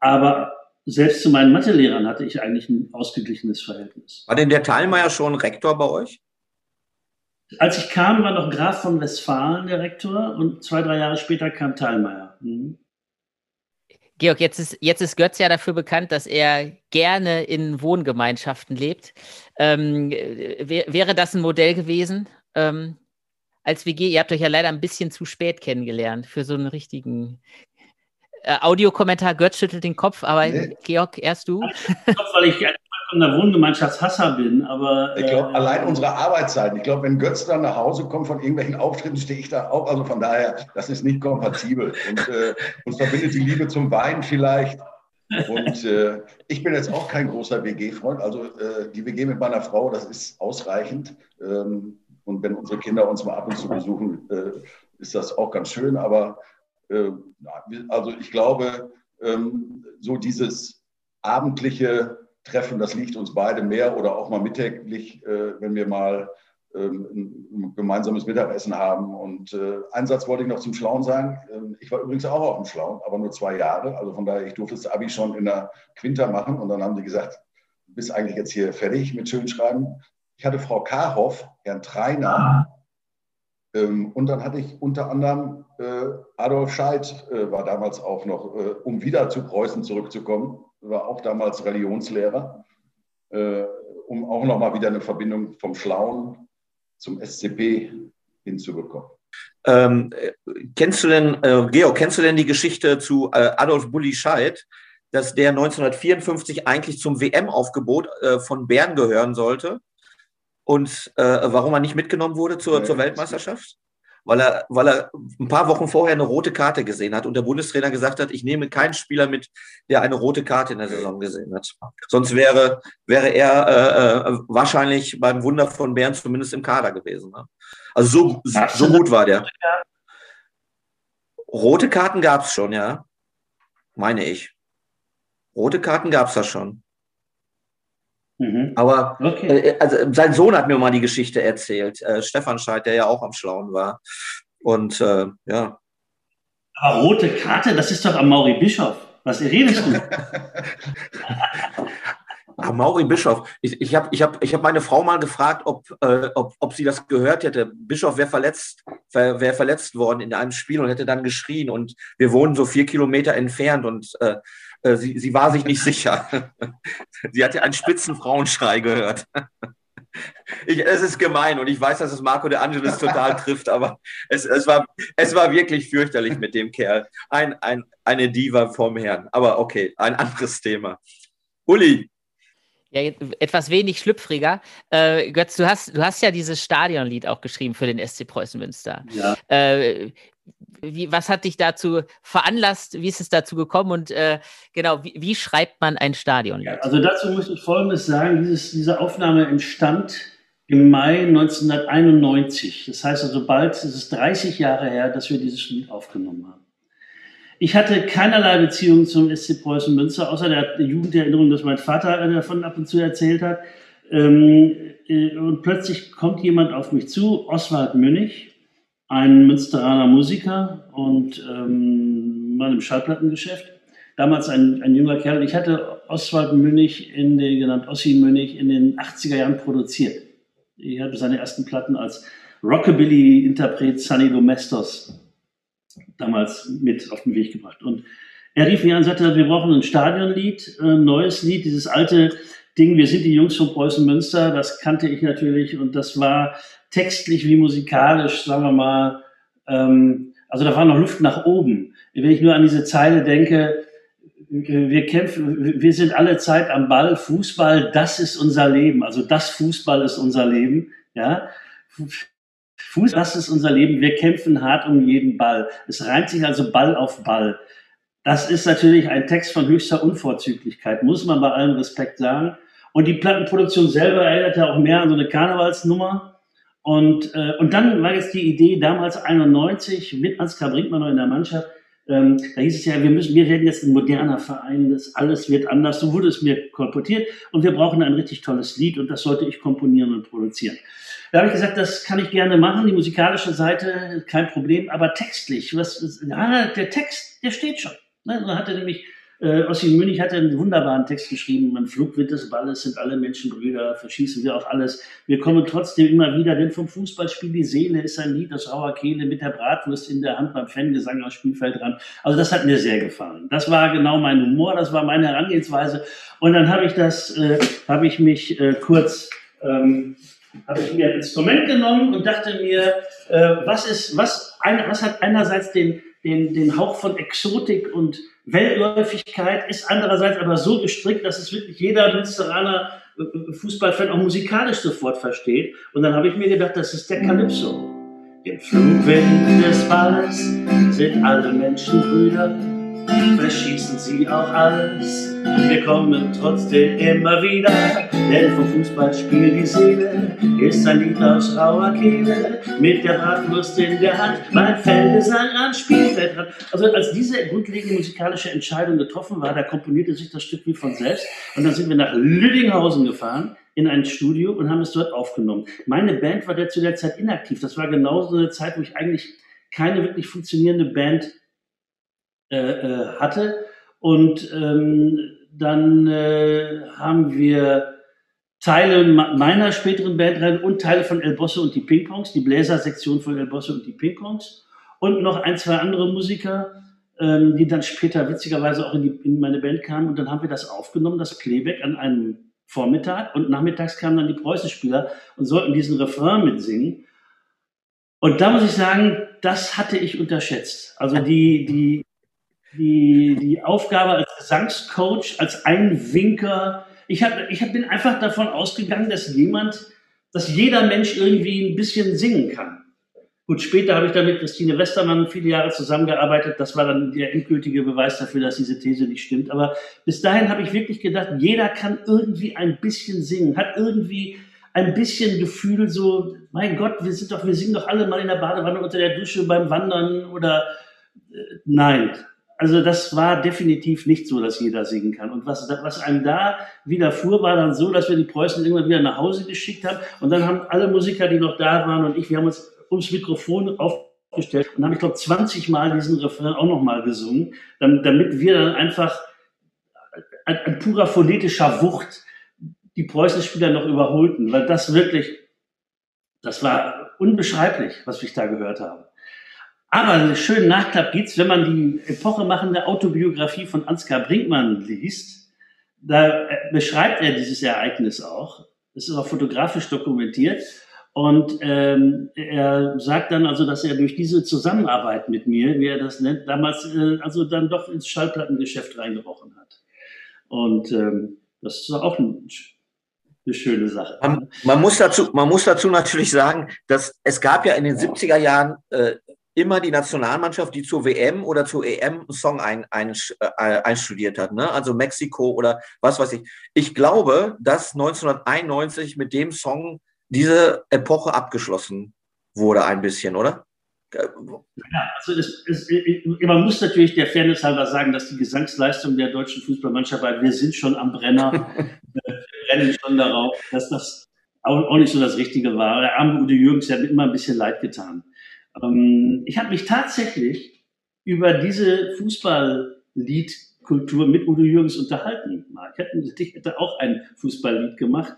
Aber selbst zu meinen Mathelehrern hatte ich eigentlich ein ausgeglichenes Verhältnis. War denn der Teilmeier schon Rektor bei euch? Als ich kam, war noch Graf von Westfalen der Rektor und zwei, drei Jahre später kam Thalmeier. Mhm. Georg, jetzt ist, jetzt ist Götz ja dafür bekannt, dass er gerne in Wohngemeinschaften lebt. Ähm, wär, wäre das ein Modell gewesen ähm, als WG? Ihr habt euch ja leider ein bisschen zu spät kennengelernt für so einen richtigen äh, Audiokommentar. Götz schüttelt den Kopf, aber nee. Georg, erst du. Weil ich von der Wohngemeinschaftshasser bin, aber. Ich glaube, äh, allein unsere Arbeitszeiten. Ich glaube, wenn Götz dann nach Hause kommt von irgendwelchen Auftritten, stehe ich da auch. Also von daher, das ist nicht kompatibel. Und äh, uns verbindet die Liebe zum Wein vielleicht. Und äh, ich bin jetzt auch kein großer WG-Freund. Also äh, die WG mit meiner Frau, das ist ausreichend. Ähm, und wenn unsere Kinder uns mal ab und zu besuchen, äh, ist das auch ganz schön. Aber äh, also ich glaube, ähm, so dieses abendliche treffen, das liegt uns beide mehr oder auch mal mittäglich, äh, wenn wir mal ähm, ein gemeinsames Mittagessen haben. Und äh, einen Satz wollte ich noch zum Schlauen sagen. Ähm, ich war übrigens auch auf dem Schlauen, aber nur zwei Jahre. Also von daher, ich durfte das Abi schon in der Quinta machen. Und dann haben die gesagt, du bist eigentlich jetzt hier fertig mit Schönschreiben. Ich hatte Frau Karhoff, Herrn Treiner. Ähm, und dann hatte ich unter anderem äh, Adolf Scheidt, war damals auch noch, um wieder zu Preußen zurückzukommen, war auch damals Religionslehrer, äh, um auch nochmal wieder eine Verbindung vom Schlauen zum SCP hinzubekommen. Ähm, kennst du denn, äh, Georg, kennst du denn die Geschichte zu äh, Adolf Bulli Scheid? dass der 1954 eigentlich zum WM-Aufgebot äh, von Bern gehören sollte und äh, warum er nicht mitgenommen wurde zur, zur Weltmeisterschaft? Weil er, weil er ein paar Wochen vorher eine rote Karte gesehen hat und der Bundestrainer gesagt hat, ich nehme keinen Spieler mit, der eine rote Karte in der Saison gesehen hat. Sonst wäre, wäre er äh, äh wahrscheinlich beim Wunder von Bern zumindest im Kader gewesen. Ne? Also so, so gut war der. Rote Karten gab es schon, ja. Meine ich. Rote Karten gab es da schon. Mhm. Aber okay. äh, also sein Sohn hat mir mal die Geschichte erzählt, äh, Stefan Scheid, der ja auch am Schlauen war. Und äh, ja. Aber rote Karte, das ist doch am Mauri Bischof. Was redest du? Ah, Mauri Bischof. Ich, ich habe ich hab, ich hab meine Frau mal gefragt, ob, äh, ob, ob sie das gehört hätte. Bischof wäre verletzt, wär, wär verletzt worden in einem Spiel und hätte dann geschrien. Und wir wohnen so vier Kilometer entfernt und äh, äh, sie, sie war sich nicht sicher. sie hatte einen spitzen Frauenschrei gehört. Ich, es ist gemein und ich weiß, dass es Marco de Angelis total trifft, aber es, es, war, es war wirklich fürchterlich mit dem Kerl. Ein, ein, eine Diva vom Herrn. Aber okay, ein anderes Thema. Uli. Ja, etwas wenig schlüpfriger. Äh, Götz, du hast, du hast ja dieses Stadionlied auch geschrieben für den SC Preußen Münster. Ja. Äh, wie, was hat dich dazu veranlasst? Wie ist es dazu gekommen? Und äh, genau, wie, wie, schreibt man ein Stadion? Ja, also dazu muss ich Folgendes sagen. Dieses, diese Aufnahme entstand im Mai 1991. Das heißt also bald ist es 30 Jahre her, dass wir dieses Lied aufgenommen haben. Ich hatte keinerlei Beziehung zum SC Preußen Münster, außer der Jugenderinnerung, dass mein Vater davon ab und zu erzählt hat. Ähm, äh, und plötzlich kommt jemand auf mich zu, Oswald Münnig, ein Münsteraner Musiker und ähm, Mann im Schallplattengeschäft. Damals ein, ein junger Kerl. Ich hatte Oswald Münnig in den, genannt Ossi Münnig, in den 80er Jahren produziert. Ich hatte seine ersten Platten als Rockabilly-Interpret Sunny Domestos damals mit auf den Weg gebracht. Und er rief mich an und sagte, wir brauchen ein Stadionlied, ein neues Lied, dieses alte Ding, wir sind die Jungs von Preußen Münster, das kannte ich natürlich und das war textlich wie musikalisch, sagen wir mal, ähm, also da war noch Luft nach oben. Wenn ich nur an diese Zeile denke, wir kämpfen, wir sind alle Zeit am Ball, Fußball, das ist unser Leben, also das Fußball ist unser Leben, ja. Fußball, das ist unser Leben, wir kämpfen hart um jeden Ball. Es reimt sich also Ball auf Ball. Das ist natürlich ein Text von höchster Unvorzüglichkeit, muss man bei allem Respekt sagen. Und die Plattenproduktion selber erinnert ja auch mehr an so eine Karnevalsnummer. Und, äh, und dann war jetzt die Idee, damals 91, mit Ansgar Brinkmann noch in der Mannschaft, ähm, da hieß es ja, wir müssen, wir werden jetzt ein moderner Verein, das alles wird anders. So wurde es mir kolportiert und wir brauchen ein richtig tolles Lied und das sollte ich komponieren und produzieren. Da habe ich gesagt, das kann ich gerne machen, die musikalische Seite, kein Problem, aber textlich, was, ja, der Text, der steht schon. Ne? Dann hat er nämlich äh, Ossi Münich hat einen wunderbaren Text geschrieben. Im Flugwind des Balles sind alle Menschen Brüder, verschießen wir auch alles. Wir kommen trotzdem immer wieder, denn vom Fußballspiel die Seele ist ein Lied aus rauer Kehle mit der Bratwurst in der Hand beim Fangesang am Spielfeldrand. Also das hat mir sehr gefallen. Das war genau mein Humor, das war meine Herangehensweise. Und dann habe ich das, äh, habe ich mich äh, kurz ähm, habe ich mir ein Instrument genommen und dachte mir, äh, was ist, was, ein, was hat einerseits den, den, den Hauch von Exotik und Weltläufigkeit, ist andererseits aber so gestrickt, dass es wirklich jeder Münsteraner äh, Fußballfan auch musikalisch sofort versteht. Und dann habe ich mir gedacht, das ist der Calypso. Im Flugwind des Balles sind alle Menschen Brüder verschießen sie auch alles. Wir kommen trotzdem immer wieder, denn vom Fußballspiel die Seele ist ein Lied aus rauer Kehle, mit der Bratwurst in der Hand, mein Feldesang am Spielfeldrand. Also als diese grundlegende musikalische Entscheidung getroffen war, da komponierte sich das Stück wie von selbst und dann sind wir nach Lüdinghausen gefahren in ein Studio und haben es dort aufgenommen. Meine Band war zu der Zeit inaktiv. Das war genauso eine Zeit, wo ich eigentlich keine wirklich funktionierende Band äh, äh, hatte. Und ähm, dann äh, haben wir Teile meiner späteren Bandreihe und Teile von El Bosse und die Ping-Pongs, die Bläsersektion von El Bosse und die Ping-Pongs und noch ein, zwei andere Musiker, ähm, die dann später witzigerweise auch in, die, in meine Band kamen und dann haben wir das aufgenommen, das Playback an einem Vormittag und nachmittags kamen dann die Preußenspieler und sollten diesen Refrain mitsingen. Und da muss ich sagen, das hatte ich unterschätzt. Also die, die, die, die Aufgabe als Gesangscoach, als Einwinker. Ich, hab, ich hab, bin einfach davon ausgegangen, dass jemand, dass jeder Mensch irgendwie ein bisschen singen kann. Gut, später habe ich dann mit Christine Westermann viele Jahre zusammengearbeitet. Das war dann der endgültige Beweis dafür, dass diese These nicht stimmt. Aber bis dahin habe ich wirklich gedacht, jeder kann irgendwie ein bisschen singen, hat irgendwie ein bisschen Gefühl so, mein Gott, wir sind doch, wir singen doch alle mal in der Badewanne unter der Dusche beim Wandern oder äh, nein. Also das war definitiv nicht so, dass jeder singen kann. Und was, was einem da widerfuhr, war dann so, dass wir die Preußen irgendwann wieder nach Hause geschickt haben. Und dann haben alle Musiker, die noch da waren und ich, wir haben uns ums Mikrofon aufgestellt und haben, ich glaube, 20 Mal diesen Refrain auch nochmal gesungen, damit wir dann einfach ein, ein purer phonetischer Wucht die Preußenspieler noch überholten, weil das wirklich, das war unbeschreiblich, was ich da gehört habe. Aber einen schönen Nachklapp gibt's, wenn man die epochemachende Autobiografie von Ansgar Brinkmann liest. Da beschreibt er dieses Ereignis auch. Es ist auch fotografisch dokumentiert. Und ähm, er sagt dann also, dass er durch diese Zusammenarbeit mit mir, wie er das nennt, damals äh, also dann doch ins Schallplattengeschäft reingerochen hat. Und ähm, das ist auch ein, eine schöne Sache. Man, man, muss dazu, man muss dazu natürlich sagen, dass es gab ja in den 70er Jahren äh, immer die Nationalmannschaft, die zur WM oder zur EM einen Song ein, ein, äh, einstudiert hat. Ne? Also Mexiko oder was weiß ich. Ich glaube, dass 1991 mit dem Song diese Epoche abgeschlossen wurde ein bisschen, oder? Ja, also es, es, man muss natürlich der Fairness halber sagen, dass die Gesangsleistung der deutschen Fußballmannschaft, weil wir sind schon am Brenner, wir rennen schon darauf, dass das auch, nicht so das Richtige war. Der arme Udo Jürgens hat mir immer ein bisschen leid getan. Ähm, ich habe mich tatsächlich über diese Fußballliedkultur mit Udo Jürgens unterhalten. Ich hätte auch ein Fußballlied gemacht.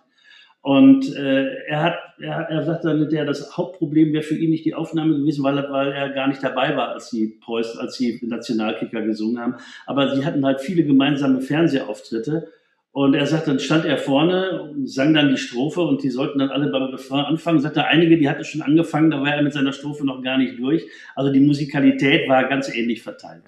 Und äh, er hat, er, er sagt dann, der das Hauptproblem wäre für ihn nicht die Aufnahme gewesen, weil, weil er gar nicht dabei war, als die Preußen, als die Nationalkicker gesungen haben. Aber sie hatten halt viele gemeinsame Fernsehauftritte. Und er sagt, dann stand er vorne, sang dann die Strophe und die sollten dann alle beim Refrain anfangen. Sagt er, einige, die hatten schon angefangen, da war er mit seiner Strophe noch gar nicht durch. Also die Musikalität war ganz ähnlich verteilt.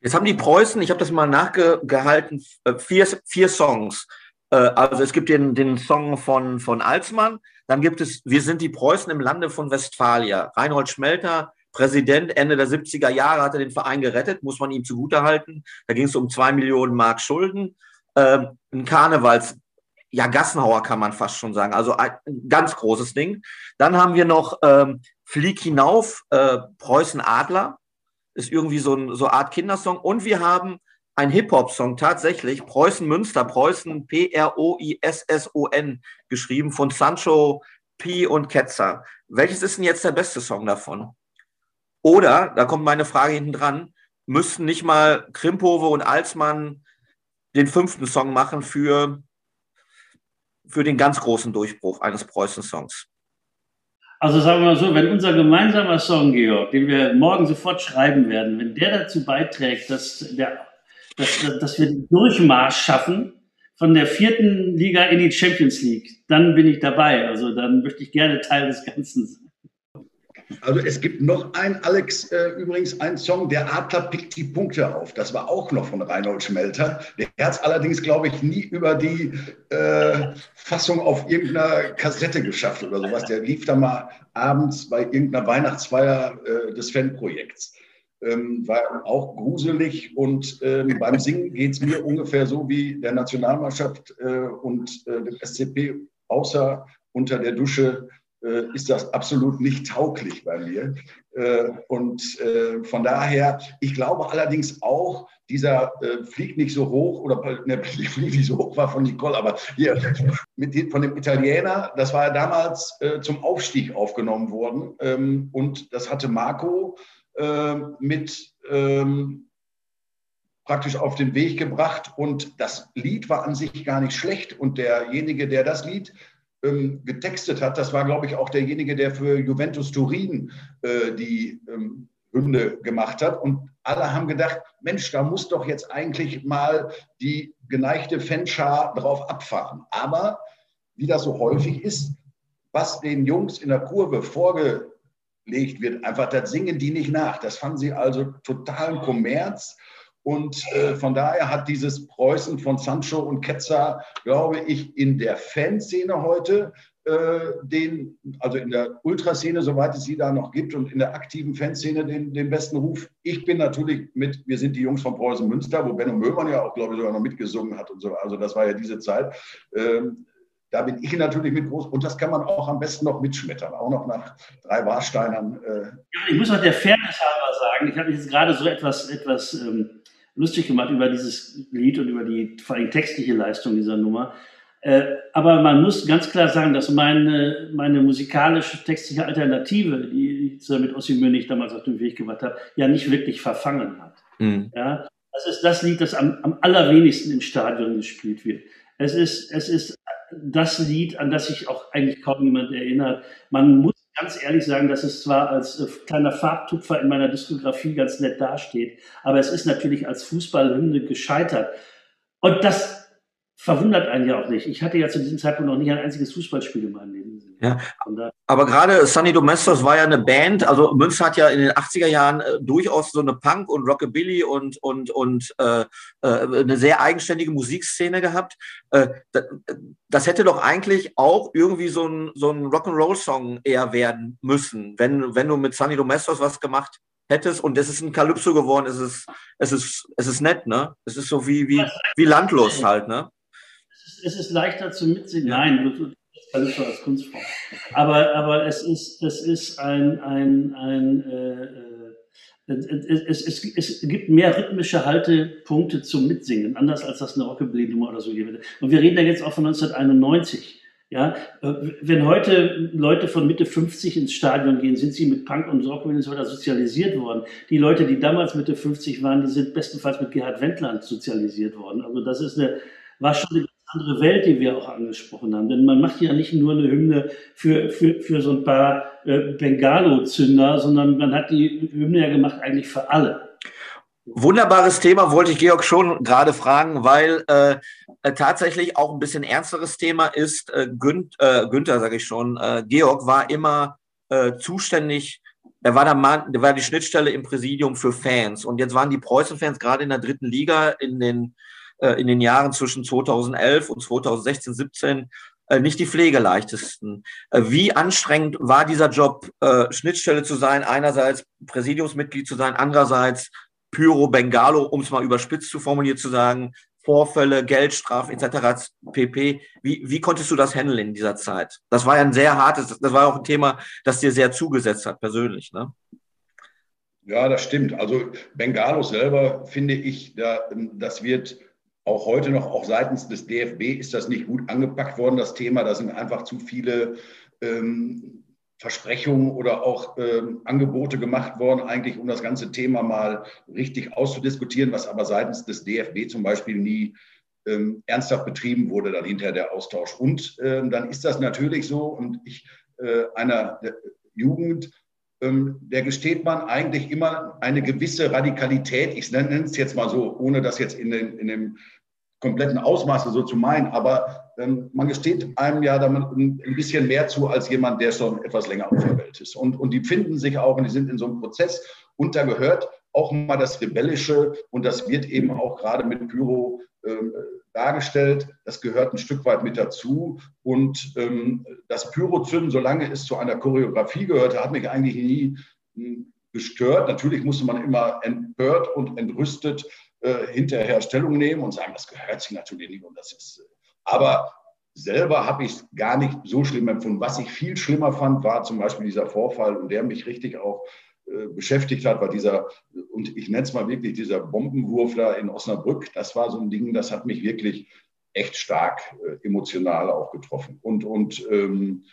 Jetzt haben die Preußen, ich habe das mal nachgehalten, äh, vier, vier Songs. Äh, also es gibt den, den Song von, von Alsmann, dann gibt es Wir sind die Preußen im Lande von Westfalia. Reinhold Schmelter, Präsident Ende der 70er Jahre, hat er den Verein gerettet, muss man ihm zugutehalten. Da ging es um zwei Millionen Mark Schulden. Ähm, ein Karnevals, ja, Gassenhauer kann man fast schon sagen. Also ein, ganz großes Ding. Dann haben wir noch ähm, Flieg hinauf, äh, Preußen Adler. Ist irgendwie so, ein, so Art Kindersong. Und wir haben ein Hip-Hop-Song tatsächlich, Preußen Münster, Preußen P-R-O-I-S-S-O-N, geschrieben von Sancho P. und Ketzer. Welches ist denn jetzt der beste Song davon? Oder, da kommt meine Frage hinten dran, müssten nicht mal Krimpove und Alsmann den fünften Song machen für, für den ganz großen Durchbruch eines Preußen-Songs? Also sagen wir mal so, wenn unser gemeinsamer Song, Georg, den wir morgen sofort schreiben werden, wenn der dazu beiträgt, dass der dass, dass wir den Durchmarsch schaffen von der vierten Liga in die Champions League, dann bin ich dabei. Also dann möchte ich gerne Teil des Ganzen sein. Also es gibt noch ein, Alex, äh, übrigens ein Song, der Adler pickt die Punkte auf. Das war auch noch von Reinhold Schmelter. Der hat es allerdings, glaube ich, nie über die äh, Fassung auf irgendeiner Kassette geschafft oder sowas. Der lief da mal abends bei irgendeiner Weihnachtsfeier äh, des Fanprojekts ähm, war auch gruselig. Und ähm, beim Singen geht es mir ungefähr so wie der Nationalmannschaft äh, und äh, dem SCP, außer unter der Dusche ist das absolut nicht tauglich bei mir. Äh, und äh, von daher, ich glaube allerdings auch, dieser äh, fliegt nicht so hoch oder ne, fliegt nicht so hoch war von Nicole, aber hier mit, von dem Italiener, das war ja damals äh, zum Aufstieg aufgenommen worden ähm, und das hatte Marco äh, mit ähm, praktisch auf den Weg gebracht. Und das Lied war an sich gar nicht schlecht. Und derjenige, der das Lied ähm, getextet hat, das war, glaube ich, auch derjenige, der für Juventus Turin äh, die ähm, Hymne gemacht hat. Und alle haben gedacht, Mensch, da muss doch jetzt eigentlich mal die geneigte Fanschar drauf abfahren. Aber wie das so häufig ist, was den Jungs in der Kurve vorge gelegt wird. Einfach, das singen die nicht nach. Das fanden sie also totalen Kommerz. Und äh, von daher hat dieses Preußen von Sancho und Ketzer, glaube ich, in der Fanszene heute äh, den, also in der Ultraszene, soweit es sie da noch gibt, und in der aktiven Fanszene den, den besten Ruf. Ich bin natürlich mit, wir sind die Jungs von Preußen Münster, wo Benno Möllmann ja auch, glaube ich, sogar noch mitgesungen hat und so. Also das war ja diese Zeit. Ähm, da bin ich natürlich mit groß und das kann man auch am besten noch mitschmettern, auch noch nach drei Warsteinern. Äh. Ja, ich muss auch der Fairness halber sagen, ich habe jetzt gerade so etwas, etwas ähm, lustig gemacht über dieses Lied und über die vor allem textliche Leistung dieser Nummer. Äh, aber man muss ganz klar sagen, dass meine, meine musikalische textliche Alternative, die ich mit Ossi Münich damals auf den Weg gemacht habe, ja nicht wirklich verfangen hat. Mhm. Ja, das ist das Lied, das am, am allerwenigsten im Stadion gespielt wird. Es ist, es ist das Lied, an das sich auch eigentlich kaum jemand erinnert. Man muss ganz ehrlich sagen, dass es zwar als äh, kleiner Farbtupfer in meiner Diskografie ganz nett dasteht, aber es ist natürlich als Fußballhymne gescheitert. Und das verwundert einen ja auch nicht. Ich hatte ja zu diesem Zeitpunkt noch nicht ein einziges Fußballspiel in meinem Leben. Ja, aber gerade Sunny Domestos war ja eine Band, also Münster hat ja in den 80er Jahren äh, durchaus so eine Punk- und Rockabilly und, und, und äh, äh, eine sehr eigenständige Musikszene gehabt. Äh, das, das, hätte doch eigentlich auch irgendwie so ein, so ein Rock'n'Roll-Song eher werden müssen, wenn, wenn du mit Sunny Domestos was gemacht hättest und es ist ein Calypso geworden, es ist, es ist, es ist nett, ne? Es ist so wie, wie, wie landlos halt, ne? Es ist leichter zu mitsingen. Nein, du, du alles als Kunstform. Aber, aber es ist, es ist ein, ein, ein äh, äh, es, es, es, gibt mehr rhythmische Haltepunkte zum Mitsingen, anders als das eine Rockabilly-Nummer oder so gibt. Und wir reden ja jetzt auch von 1991. Ja, äh, wenn heute Leute von Mitte 50 ins Stadion gehen, sind sie mit Punk und Rockabilly so sozialisiert worden. Die Leute, die damals Mitte 50 waren, die sind bestenfalls mit Gerhard Wendland sozialisiert worden. Also das ist eine, war schon eine andere Welt, die wir auch angesprochen haben. Denn man macht ja nicht nur eine Hymne für, für, für so ein paar äh, Bengalo-Zünder, sondern man hat die Hymne ja gemacht eigentlich für alle. Wunderbares Thema, wollte ich Georg schon gerade fragen, weil äh, äh tatsächlich auch ein bisschen ernsteres Thema ist, äh, Gün, äh, Günther, sage ich schon, äh, Georg war immer äh, zuständig, er war, der Mann, der war die Schnittstelle im Präsidium für Fans. Und jetzt waren die Preußen-Fans gerade in der dritten Liga in den äh, in den Jahren zwischen 2011 und 2016, 17 äh, nicht die pflegeleichtesten. Äh, wie anstrengend war dieser Job, Schnittstelle zu sein, einerseits Präsidiumsmitglied zu sein, andererseits Pyro Bengalo, um es mal überspitzt zu formulieren, zu sagen, Vorfälle, Geldstrafen etc. pp. Wie, wie konntest du das handeln in dieser Zeit? Das war ja ein sehr hartes, das war auch ein Thema, das dir sehr zugesetzt hat, persönlich, ne? Ja, das stimmt. Also Bengalo selber finde ich, da, das wird auch heute noch, auch seitens des DFB ist das nicht gut angepackt worden, das Thema. Da sind einfach zu viele ähm, Versprechungen oder auch ähm, Angebote gemacht worden, eigentlich um das ganze Thema mal richtig auszudiskutieren, was aber seitens des DFB zum Beispiel nie ähm, ernsthaft betrieben wurde, dann hinterher der Austausch. Und ähm, dann ist das natürlich so, und ich äh, einer Jugend, ähm, der gesteht man eigentlich immer eine gewisse Radikalität, ich nenne es jetzt mal so, ohne das jetzt in, den, in dem kompletten Ausmaße so zu meinen, aber ähm, man gesteht einem ja damit ein, bisschen mehr zu als jemand, der schon etwas länger auf der Welt ist. Und, und die finden sich auch und die sind in so einem Prozess und da gehört auch mal das Rebellische und das wird eben auch gerade mit Pyro ähm, dargestellt. Das gehört ein Stück weit mit dazu. Und ähm, das Pyrozünden, solange es zu einer Choreografie gehörte, hat mich eigentlich nie hm, gestört. Natürlich musste man immer empört und entrüstet äh, hinterher Stellung nehmen und sagen, das gehört sich natürlich nicht und das ist. Äh, aber selber habe ich es gar nicht so schlimm empfunden. Was ich viel schlimmer fand, war zum Beispiel dieser Vorfall und der mich richtig auch äh, beschäftigt hat, war dieser, und ich nenne es mal wirklich dieser Bombenwurf da in Osnabrück. Das war so ein Ding, das hat mich wirklich echt stark äh, emotional auch getroffen. Und, und ähm,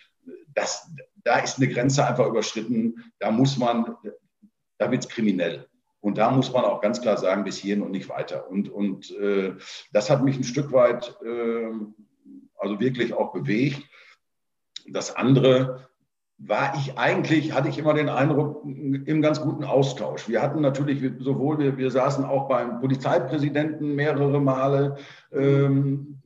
das, da ist eine Grenze einfach überschritten. Da muss man, da wird es kriminell. Und da muss man auch ganz klar sagen, bis hierhin und nicht weiter. Und, und äh, das hat mich ein Stück weit, äh, also wirklich auch bewegt. Das andere war ich eigentlich, hatte ich immer den Eindruck, im ganz guten Austausch. Wir hatten natürlich sowohl, wir, wir saßen auch beim Polizeipräsidenten mehrere Male, ähm,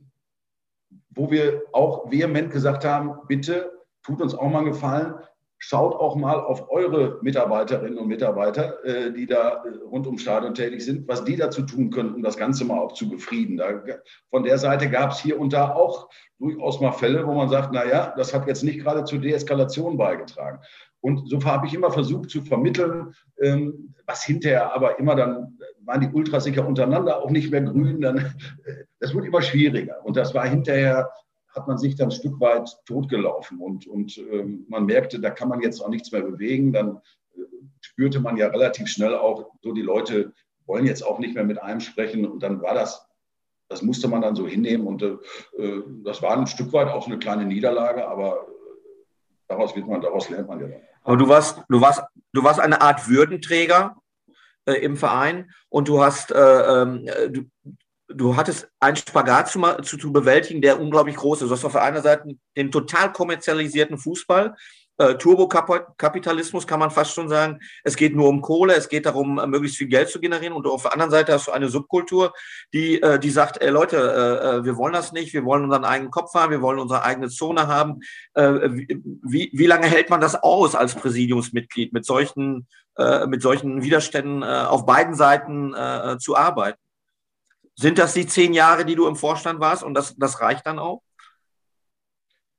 wo wir auch vehement gesagt haben, bitte tut uns auch mal einen Gefallen, schaut auch mal auf eure Mitarbeiterinnen und Mitarbeiter, äh, die da äh, rund ums Stadion tätig sind, was die dazu tun können, um das Ganze mal auch zu befrieden. Da, von der Seite gab es hier und da auch durchaus mal Fälle, wo man sagt, na ja, das hat jetzt nicht gerade zur Deeskalation beigetragen. Und so habe ich immer versucht zu vermitteln, ähm, was hinterher aber immer dann waren die Ultrasicher untereinander auch nicht mehr grün, dann, äh, das wurde immer schwieriger. Und das war hinterher hat man sich dann ein Stück weit totgelaufen und, und ähm, man merkte, da kann man jetzt auch nichts mehr bewegen. Dann äh, spürte man ja relativ schnell auch, so die Leute wollen jetzt auch nicht mehr mit einem sprechen und dann war das, das musste man dann so hinnehmen und äh, äh das war ein Stück weit auch eine kleine Niederlage, aber äh, daraus wird man, daraus lernt man ja dann. Aber du warst, du warst, du warst eine Art Würdenträger äh, im Verein und du hast, äh, ähm, du, du hattest einen Spagat zu, zu, zu, bewältigen, der unglaublich groß ist. Du hast auf der einen Seite den total kommerzialisierten Fußball, äh, Turbokapitalismus kann man fast schon sagen. Es geht nur um Kohle, es geht darum, äh, möglichst viel Geld zu generieren. Und auf der anderen Seite hast du eine Subkultur, die, äh, die sagt, ey Leute, äh, äh wir wollen das nicht, wir wollen unseren eigenen Kopf haben, wir wollen unsere eigene Zone haben. Äh, wie, wie lange hält man das aus als Präsidiumsmitglied, mit solchen, mit solchen Widerständen auf beiden Seiten zu arbeiten? Sind das die zehn Jahre, die du im Vorstand warst und das, das reicht dann auch?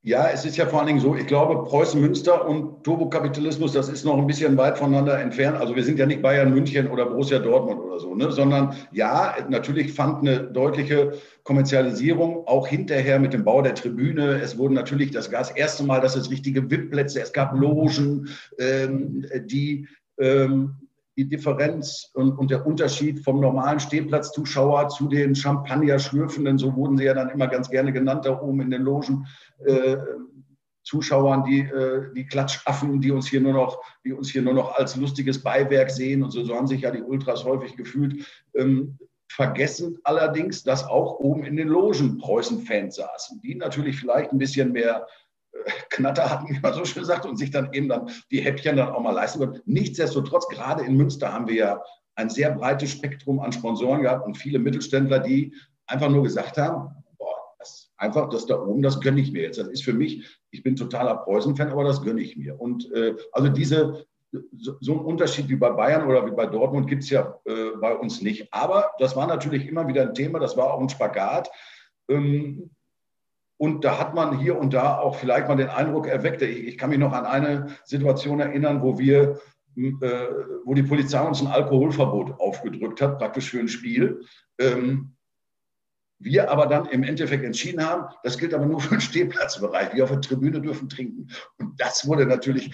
Ja, es ist ja vor allen Dingen so, ich glaube, Preußen Münster und Turbokapitalismus, das ist noch ein bisschen weit voneinander entfernt. Also wir sind ja nicht Bayern München oder Borussia Dortmund oder so, ne? sondern ja, natürlich fand eine deutliche Kommerzialisierung auch hinterher mit dem Bau der Tribüne. Es wurden natürlich das, das erste Mal, dass es richtige VIP-Plätze, es gab Logen, ähm, die ähm, die Differenz und, und, der Unterschied vom normalen Stehplatzzuschauer zu den Champagner-Schlürfenden, so wurden sie ja dann immer ganz gerne genannt, da oben in den Logen, äh, Zuschauern, die, äh, die Klatschaffen, die uns hier nur noch, die uns hier nur noch als lustiges Beiwerk sehen und so, so haben sich ja die Ultras häufig gefühlt. Ähm, vergessen allerdings, dass auch oben in den Logen Preußen-Fans saßen, die natürlich vielleicht ein bisschen mehr Knatter hatten, wie man so schön sagt, und sich dann eben dann die Häppchen dann auch mal leisten können. Nichtsdestotrotz, gerade in Münster haben wir ja ein sehr breites Spektrum an Sponsoren gehabt und viele Mittelständler, die einfach nur gesagt haben, boah, das einfach das da oben, das gönne ich mir jetzt. Das ist für mich, ich bin totaler Preußen-Fan, aber das gönne ich mir. Und äh, also diese, so, so ein Unterschied wie bei Bayern oder wie bei Dortmund gibt es ja äh, bei uns nicht. Aber das war natürlich immer wieder ein Thema, das war auch ein Spagat. Ähm, und da hat man hier und da auch vielleicht mal den Eindruck erweckt. Ich, kann mich noch an eine Situation erinnern, wo wir, äh, wo die Polizei uns ein Alkoholverbot aufgedrückt hat, praktisch für ein Spiel. Ähm, wir aber dann im Endeffekt entschieden haben, das gilt aber nur für den Stehplatzbereich. Wir auf der Tribüne dürfen trinken. Und das wurde natürlich,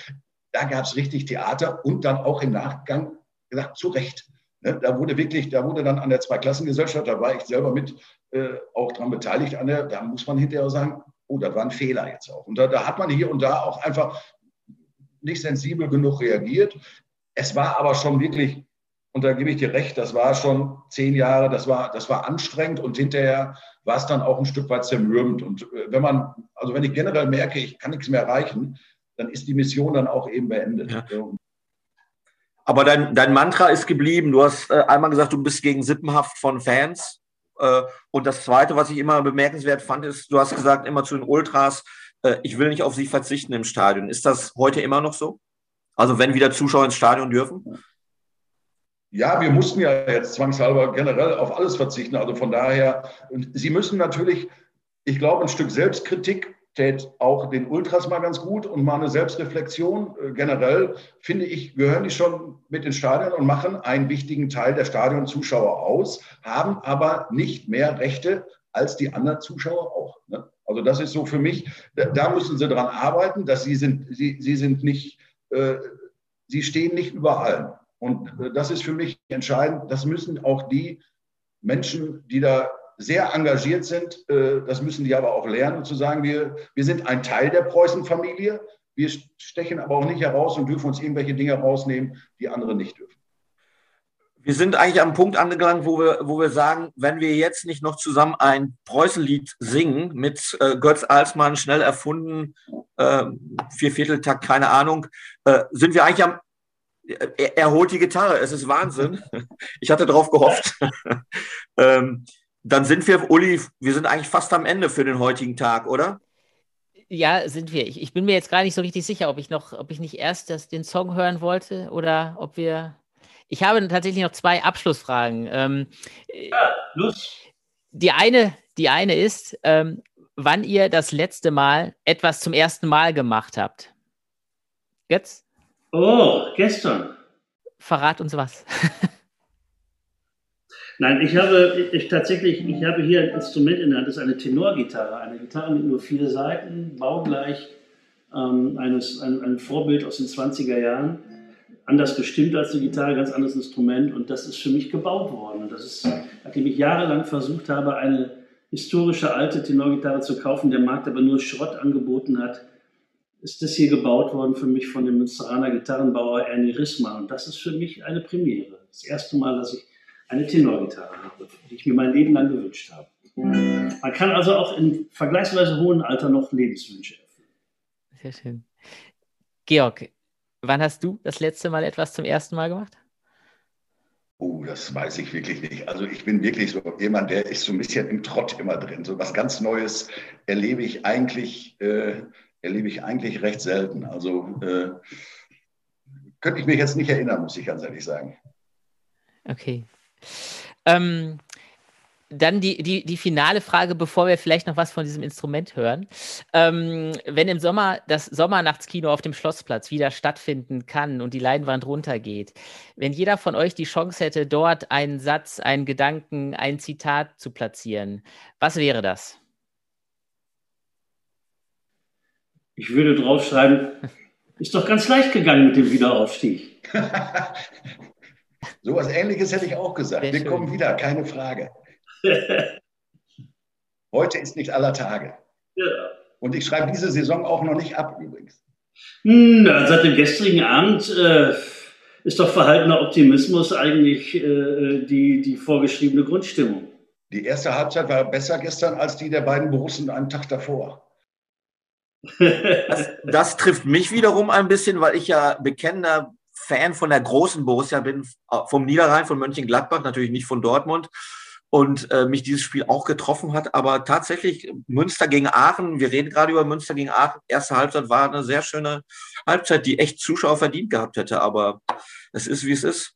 da gab es richtig Theater und dann auch im Nachgang gesagt, zu Recht. Ne, da wurde wirklich, da wurde dann an der Zweiklassengesellschaft, da war ich selber mit äh, auch daran beteiligt, an der, da muss man hinterher sagen, oh, das war ein Fehler jetzt auch. Und da, da hat man hier und da auch einfach nicht sensibel genug reagiert. Es war aber schon wirklich, und da gebe ich dir recht, das war schon zehn Jahre, das war, das war anstrengend und hinterher war es dann auch ein Stück weit zermürbend. Und äh, wenn man, also wenn ich generell merke, ich kann nichts mehr erreichen, dann ist die Mission dann auch eben beendet. Ja. Aber dein, dein Mantra ist geblieben. Du hast äh, einmal gesagt, du bist gegen Sippenhaft von Fans. Äh, und das Zweite, was ich immer bemerkenswert fand, ist, du hast gesagt immer zu den Ultras, äh, ich will nicht auf sie verzichten im Stadion. Ist das heute immer noch so? Also wenn wieder Zuschauer ins Stadion dürfen? Ja, wir mussten ja jetzt zwangshalber generell auf alles verzichten. Also von daher, Sie müssen natürlich, ich glaube, ein Stück Selbstkritik tät auch den Ultras mal ganz gut und mal eine Selbstreflexion. Äh, generell finde ich, gehören die schon mit ins Stadion und machen einen wichtigen Teil der Stadionzuschauer aus, haben aber nicht mehr Rechte als die anderen Zuschauer auch. Ne? Also das ist so für mich, da, da, müssen sie dran arbeiten, dass sie sind, sie, sie sind nicht, äh, sie stehen nicht überall. Und äh, das ist für mich entscheidend. Das müssen auch die Menschen, die da sehr engagiert sind. Äh, das müssen die aber auch lernen, zu sagen, wir, wir sind ein Teil der Preußen-Familie. Wir stechen aber auch nicht heraus und dürfen uns irgendwelche Dinge rausnehmen, die andere nicht dürfen. Wir sind eigentlich am Punkt angelangt, wo wir, wo wir sagen, wenn wir jetzt nicht noch zusammen ein Preußenlied singen mit äh, Götz Alsmann, schnell erfunden, äh, Viervierteltakt, keine Ahnung, äh, sind wir eigentlich am. Er, er, holt die Gitarre, es ist Wahnsinn. Ich hatte darauf gehofft. ähm, dann sind wir, Uli, wir sind eigentlich fast am Ende für den heutigen Tag, oder? Ja, sind wir. Ich, ich, bin mir jetzt gar nicht so richtig sicher, ob ich noch, ob ich nicht erst das, den Song hören wollte oder ob wir. Ich habe tatsächlich noch zwei Abschlussfragen. Ähm, ja, los. Die eine, die eine ist, ähm, wann ihr das letzte Mal etwas zum ersten Mal gemacht habt. Jetzt? Oh, gestern. Verrat uns was. Nein, ich habe ich tatsächlich, ich habe hier ein Instrument in der Hand, das ist eine Tenorgitarre, eine Gitarre mit nur vier Seiten, baugleich ähm, eines, ein, ein Vorbild aus den 20er Jahren. Anders gestimmt als die Gitarre, ganz anderes Instrument und das ist für mich gebaut worden. Und das ist, nachdem ich jahrelang versucht habe, eine historische alte Tenorgitarre zu kaufen, der Markt aber nur Schrott angeboten hat, ist das hier gebaut worden für mich von dem Münsteraner Gitarrenbauer Ernie Rissmann. Und das ist für mich eine Premiere. Das erste Mal, dass ich eine Tenorgitarre habe, die ich mir mein Leben lang gewünscht habe. Man kann also auch in vergleichsweise hohem Alter noch Lebenswünsche erfüllen. Sehr schön. Georg, wann hast du das letzte Mal etwas zum ersten Mal gemacht? Oh, das weiß ich wirklich nicht. Also ich bin wirklich so jemand, der ist so ein bisschen im Trott immer drin. So was ganz Neues erlebe ich eigentlich, äh, erlebe ich eigentlich recht selten. Also äh, könnte ich mich jetzt nicht erinnern, muss ich ganz ehrlich sagen. Okay. Ähm, dann die, die, die finale Frage, bevor wir vielleicht noch was von diesem Instrument hören. Ähm, wenn im Sommer das Sommernachtskino auf dem Schlossplatz wieder stattfinden kann und die Leinwand runtergeht, wenn jeder von euch die Chance hätte, dort einen Satz, einen Gedanken, ein Zitat zu platzieren, was wäre das? Ich würde draufschreiben, ist doch ganz leicht gegangen mit dem Wiederaufstieg. So was Ähnliches hätte ich auch gesagt. Sehr Wir schön. kommen wieder, keine Frage. Heute ist nicht aller Tage. Ja. Und ich schreibe diese Saison auch noch nicht ab übrigens. Hm, seit dem gestrigen Abend äh, ist doch verhaltener Optimismus eigentlich äh, die, die vorgeschriebene Grundstimmung. Die erste Halbzeit war besser gestern als die der beiden Borussen einen Tag davor. Das, das, trifft mich wiederum ein bisschen, weil ich ja bekennender Fan von der großen Borussia bin, äh, vom Niederrhein, von Mönchengladbach, natürlich nicht von Dortmund. Und äh, mich dieses Spiel auch getroffen hat. Aber tatsächlich Münster gegen Aachen, wir reden gerade über Münster gegen Aachen, erste Halbzeit war eine sehr schöne Halbzeit, die echt Zuschauer verdient gehabt hätte. Aber es ist, wie es ist.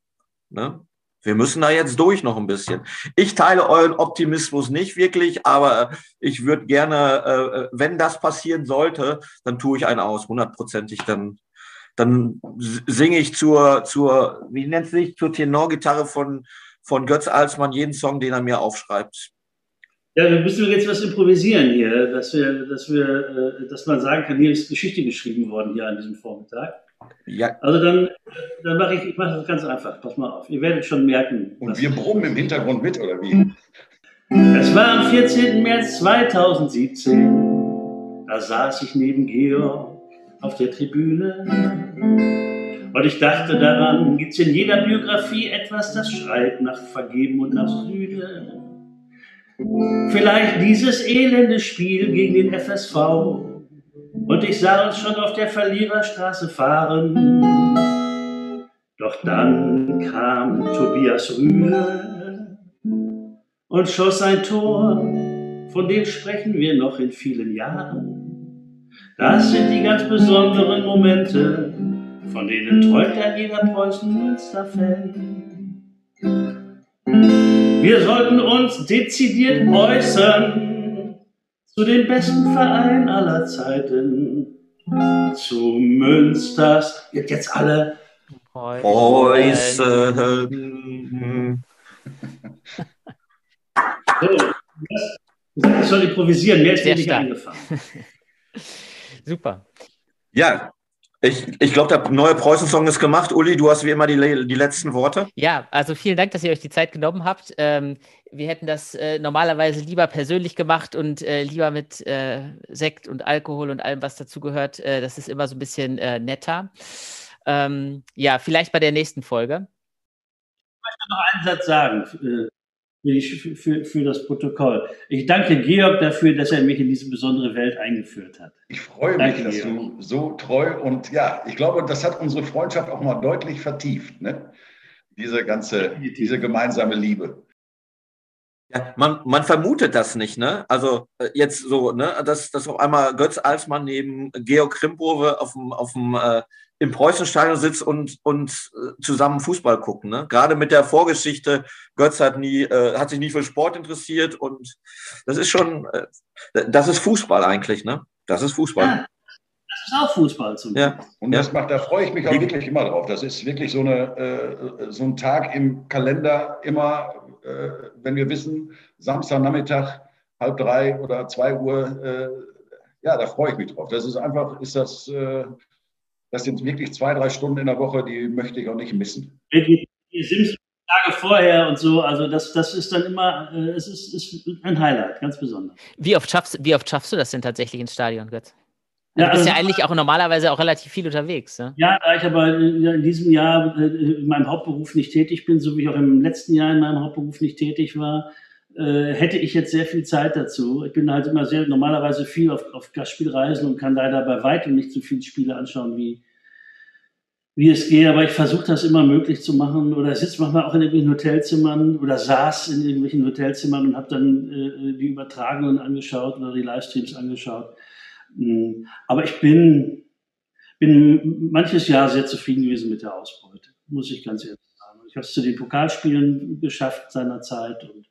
Ne? Wir müssen da jetzt durch noch ein bisschen. Ich teile euren Optimismus nicht wirklich, aber ich würde gerne, äh, wenn das passieren sollte, dann tue ich einen aus, hundertprozentig. Dann dann singe ich zur, zur wie nennt es sich, zur Tenorgitarre von, von Götz Alsmann jeden Song, den er mir aufschreibt. Ja, wir müssen jetzt was improvisieren hier, dass wir, dass wir, äh, dass man sagen kann, hier ist Geschichte geschrieben worden hier an diesem Vormittag. Ja. Also dann, dann mache ich, ich mache das ganz einfach. Pass mal auf. Ihr werdet schon merken. Und wir brummen im Hintergrund mit, oder wie? Es war am 14. März 2017. Da saß ich neben Georg auf der Tribüne. Und ich dachte daran, gibt's in jeder Biografie etwas, das schreit nach Vergeben und nach Sühne. Vielleicht dieses elende Spiel gegen den FSV. Und ich sah uns schon auf der Verliererstraße fahren. Doch dann kam Tobias Rühle und schoss ein Tor, von dem sprechen wir noch in vielen Jahren. Das sind die ganz besonderen Momente, von denen träumt ein jeder Preußen-Münster-Fan. Wir sollten uns dezidiert äußern zu dem besten Verein aller Zeiten, zu Münsters. Jetzt alle Preußen. So, ich soll improvisieren, mehr ist mir nicht eingefallen. Super. Ja, ich, ich glaube, der neue Preußen-Song ist gemacht. Uli, du hast wie immer die, die letzten Worte. Ja, also vielen Dank, dass ihr euch die Zeit genommen habt. Ähm, wir hätten das äh, normalerweise lieber persönlich gemacht und äh, lieber mit äh, Sekt und Alkohol und allem, was dazugehört. Äh, das ist immer so ein bisschen äh, netter. Ähm, ja, vielleicht bei der nächsten Folge. Ich möchte noch einen Satz sagen äh, für, für, für das Protokoll. Ich danke Georg dafür, dass er mich in diese besondere Welt eingeführt hat. Ich freue danke, mich, dass Georg. du so treu und ja, ich glaube, das hat unsere Freundschaft auch mal deutlich vertieft, ne? Diese ganze, diese gemeinsame Liebe. Ja, man, man vermutet das nicht, ne? Also äh, jetzt so, ne, dass, dass auf einmal Götz Alsmann neben Georg Krimprove auf dem, auf dem äh, im Preußenstadion sitzt und, und äh, zusammen Fußball gucken. Ne? Gerade mit der Vorgeschichte, Götz hat nie, äh, hat sich nie für Sport interessiert und das ist schon, äh, das ist Fußball eigentlich, ne? Das ist Fußball. Ja, das ist auch Fußball zum ja. Und das macht, da freue ich mich auch wirklich immer drauf. Das ist wirklich so, eine, äh, so ein Tag im Kalender immer äh, wenn wir wissen, Samstagnachmittag, halb drei oder zwei Uhr, äh, ja, da freue ich mich drauf. Das ist einfach, ist das, äh, das sind wirklich zwei, drei Stunden in der Woche, die möchte ich auch nicht missen. Die, die Sims Tage vorher und so, also das, das ist dann immer, äh, es ist, ist ein Highlight, ganz besonders. Wie oft schaffst, wie oft schaffst du das denn tatsächlich ins Stadion, Götz? Ja, du bist also, ja eigentlich auch normalerweise auch relativ viel unterwegs. Ne? Ja, da ich aber in diesem Jahr äh, in meinem Hauptberuf nicht tätig bin, so wie ich auch im letzten Jahr in meinem Hauptberuf nicht tätig war, äh, hätte ich jetzt sehr viel Zeit dazu. Ich bin halt immer sehr normalerweise viel auf, auf Gastspielreisen und kann leider bei weitem nicht so viele Spiele anschauen, wie, wie es geht. Aber ich versuche das immer möglich zu machen oder sitze manchmal auch in irgendwelchen Hotelzimmern oder saß in irgendwelchen Hotelzimmern und habe dann äh, die Übertragungen angeschaut oder die Livestreams angeschaut. Hm, aber ich bin, bin manches Jahr sehr zufrieden gewesen mit der Ausbeute, muss ich ganz ehrlich sagen. Ich habe es zu den Pokalspielen geschafft seinerzeit und,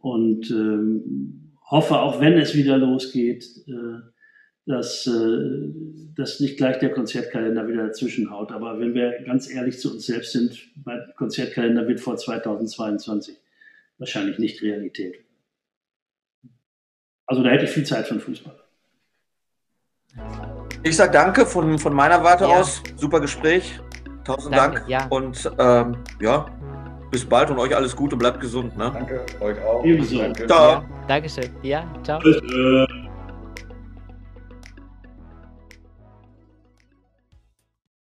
und ähm, hoffe, auch wenn es wieder losgeht, äh, dass, äh, dass nicht gleich der Konzertkalender wieder dazwischen haut. Aber wenn wir ganz ehrlich zu uns selbst sind, mein Konzertkalender wird vor 2022 wahrscheinlich nicht Realität. Also da hätte ich viel Zeit für den Fußball. Ich sage danke von, von meiner Warte ja. aus. Super Gespräch. Tausend danke, Dank. Ja. Und ähm, ja, bis bald und euch alles Gute und bleibt gesund. Ne? Danke, euch auch. Ebenso. Danke. Ciao. Ja, Dankeschön. Ja, ciao. Tschüss.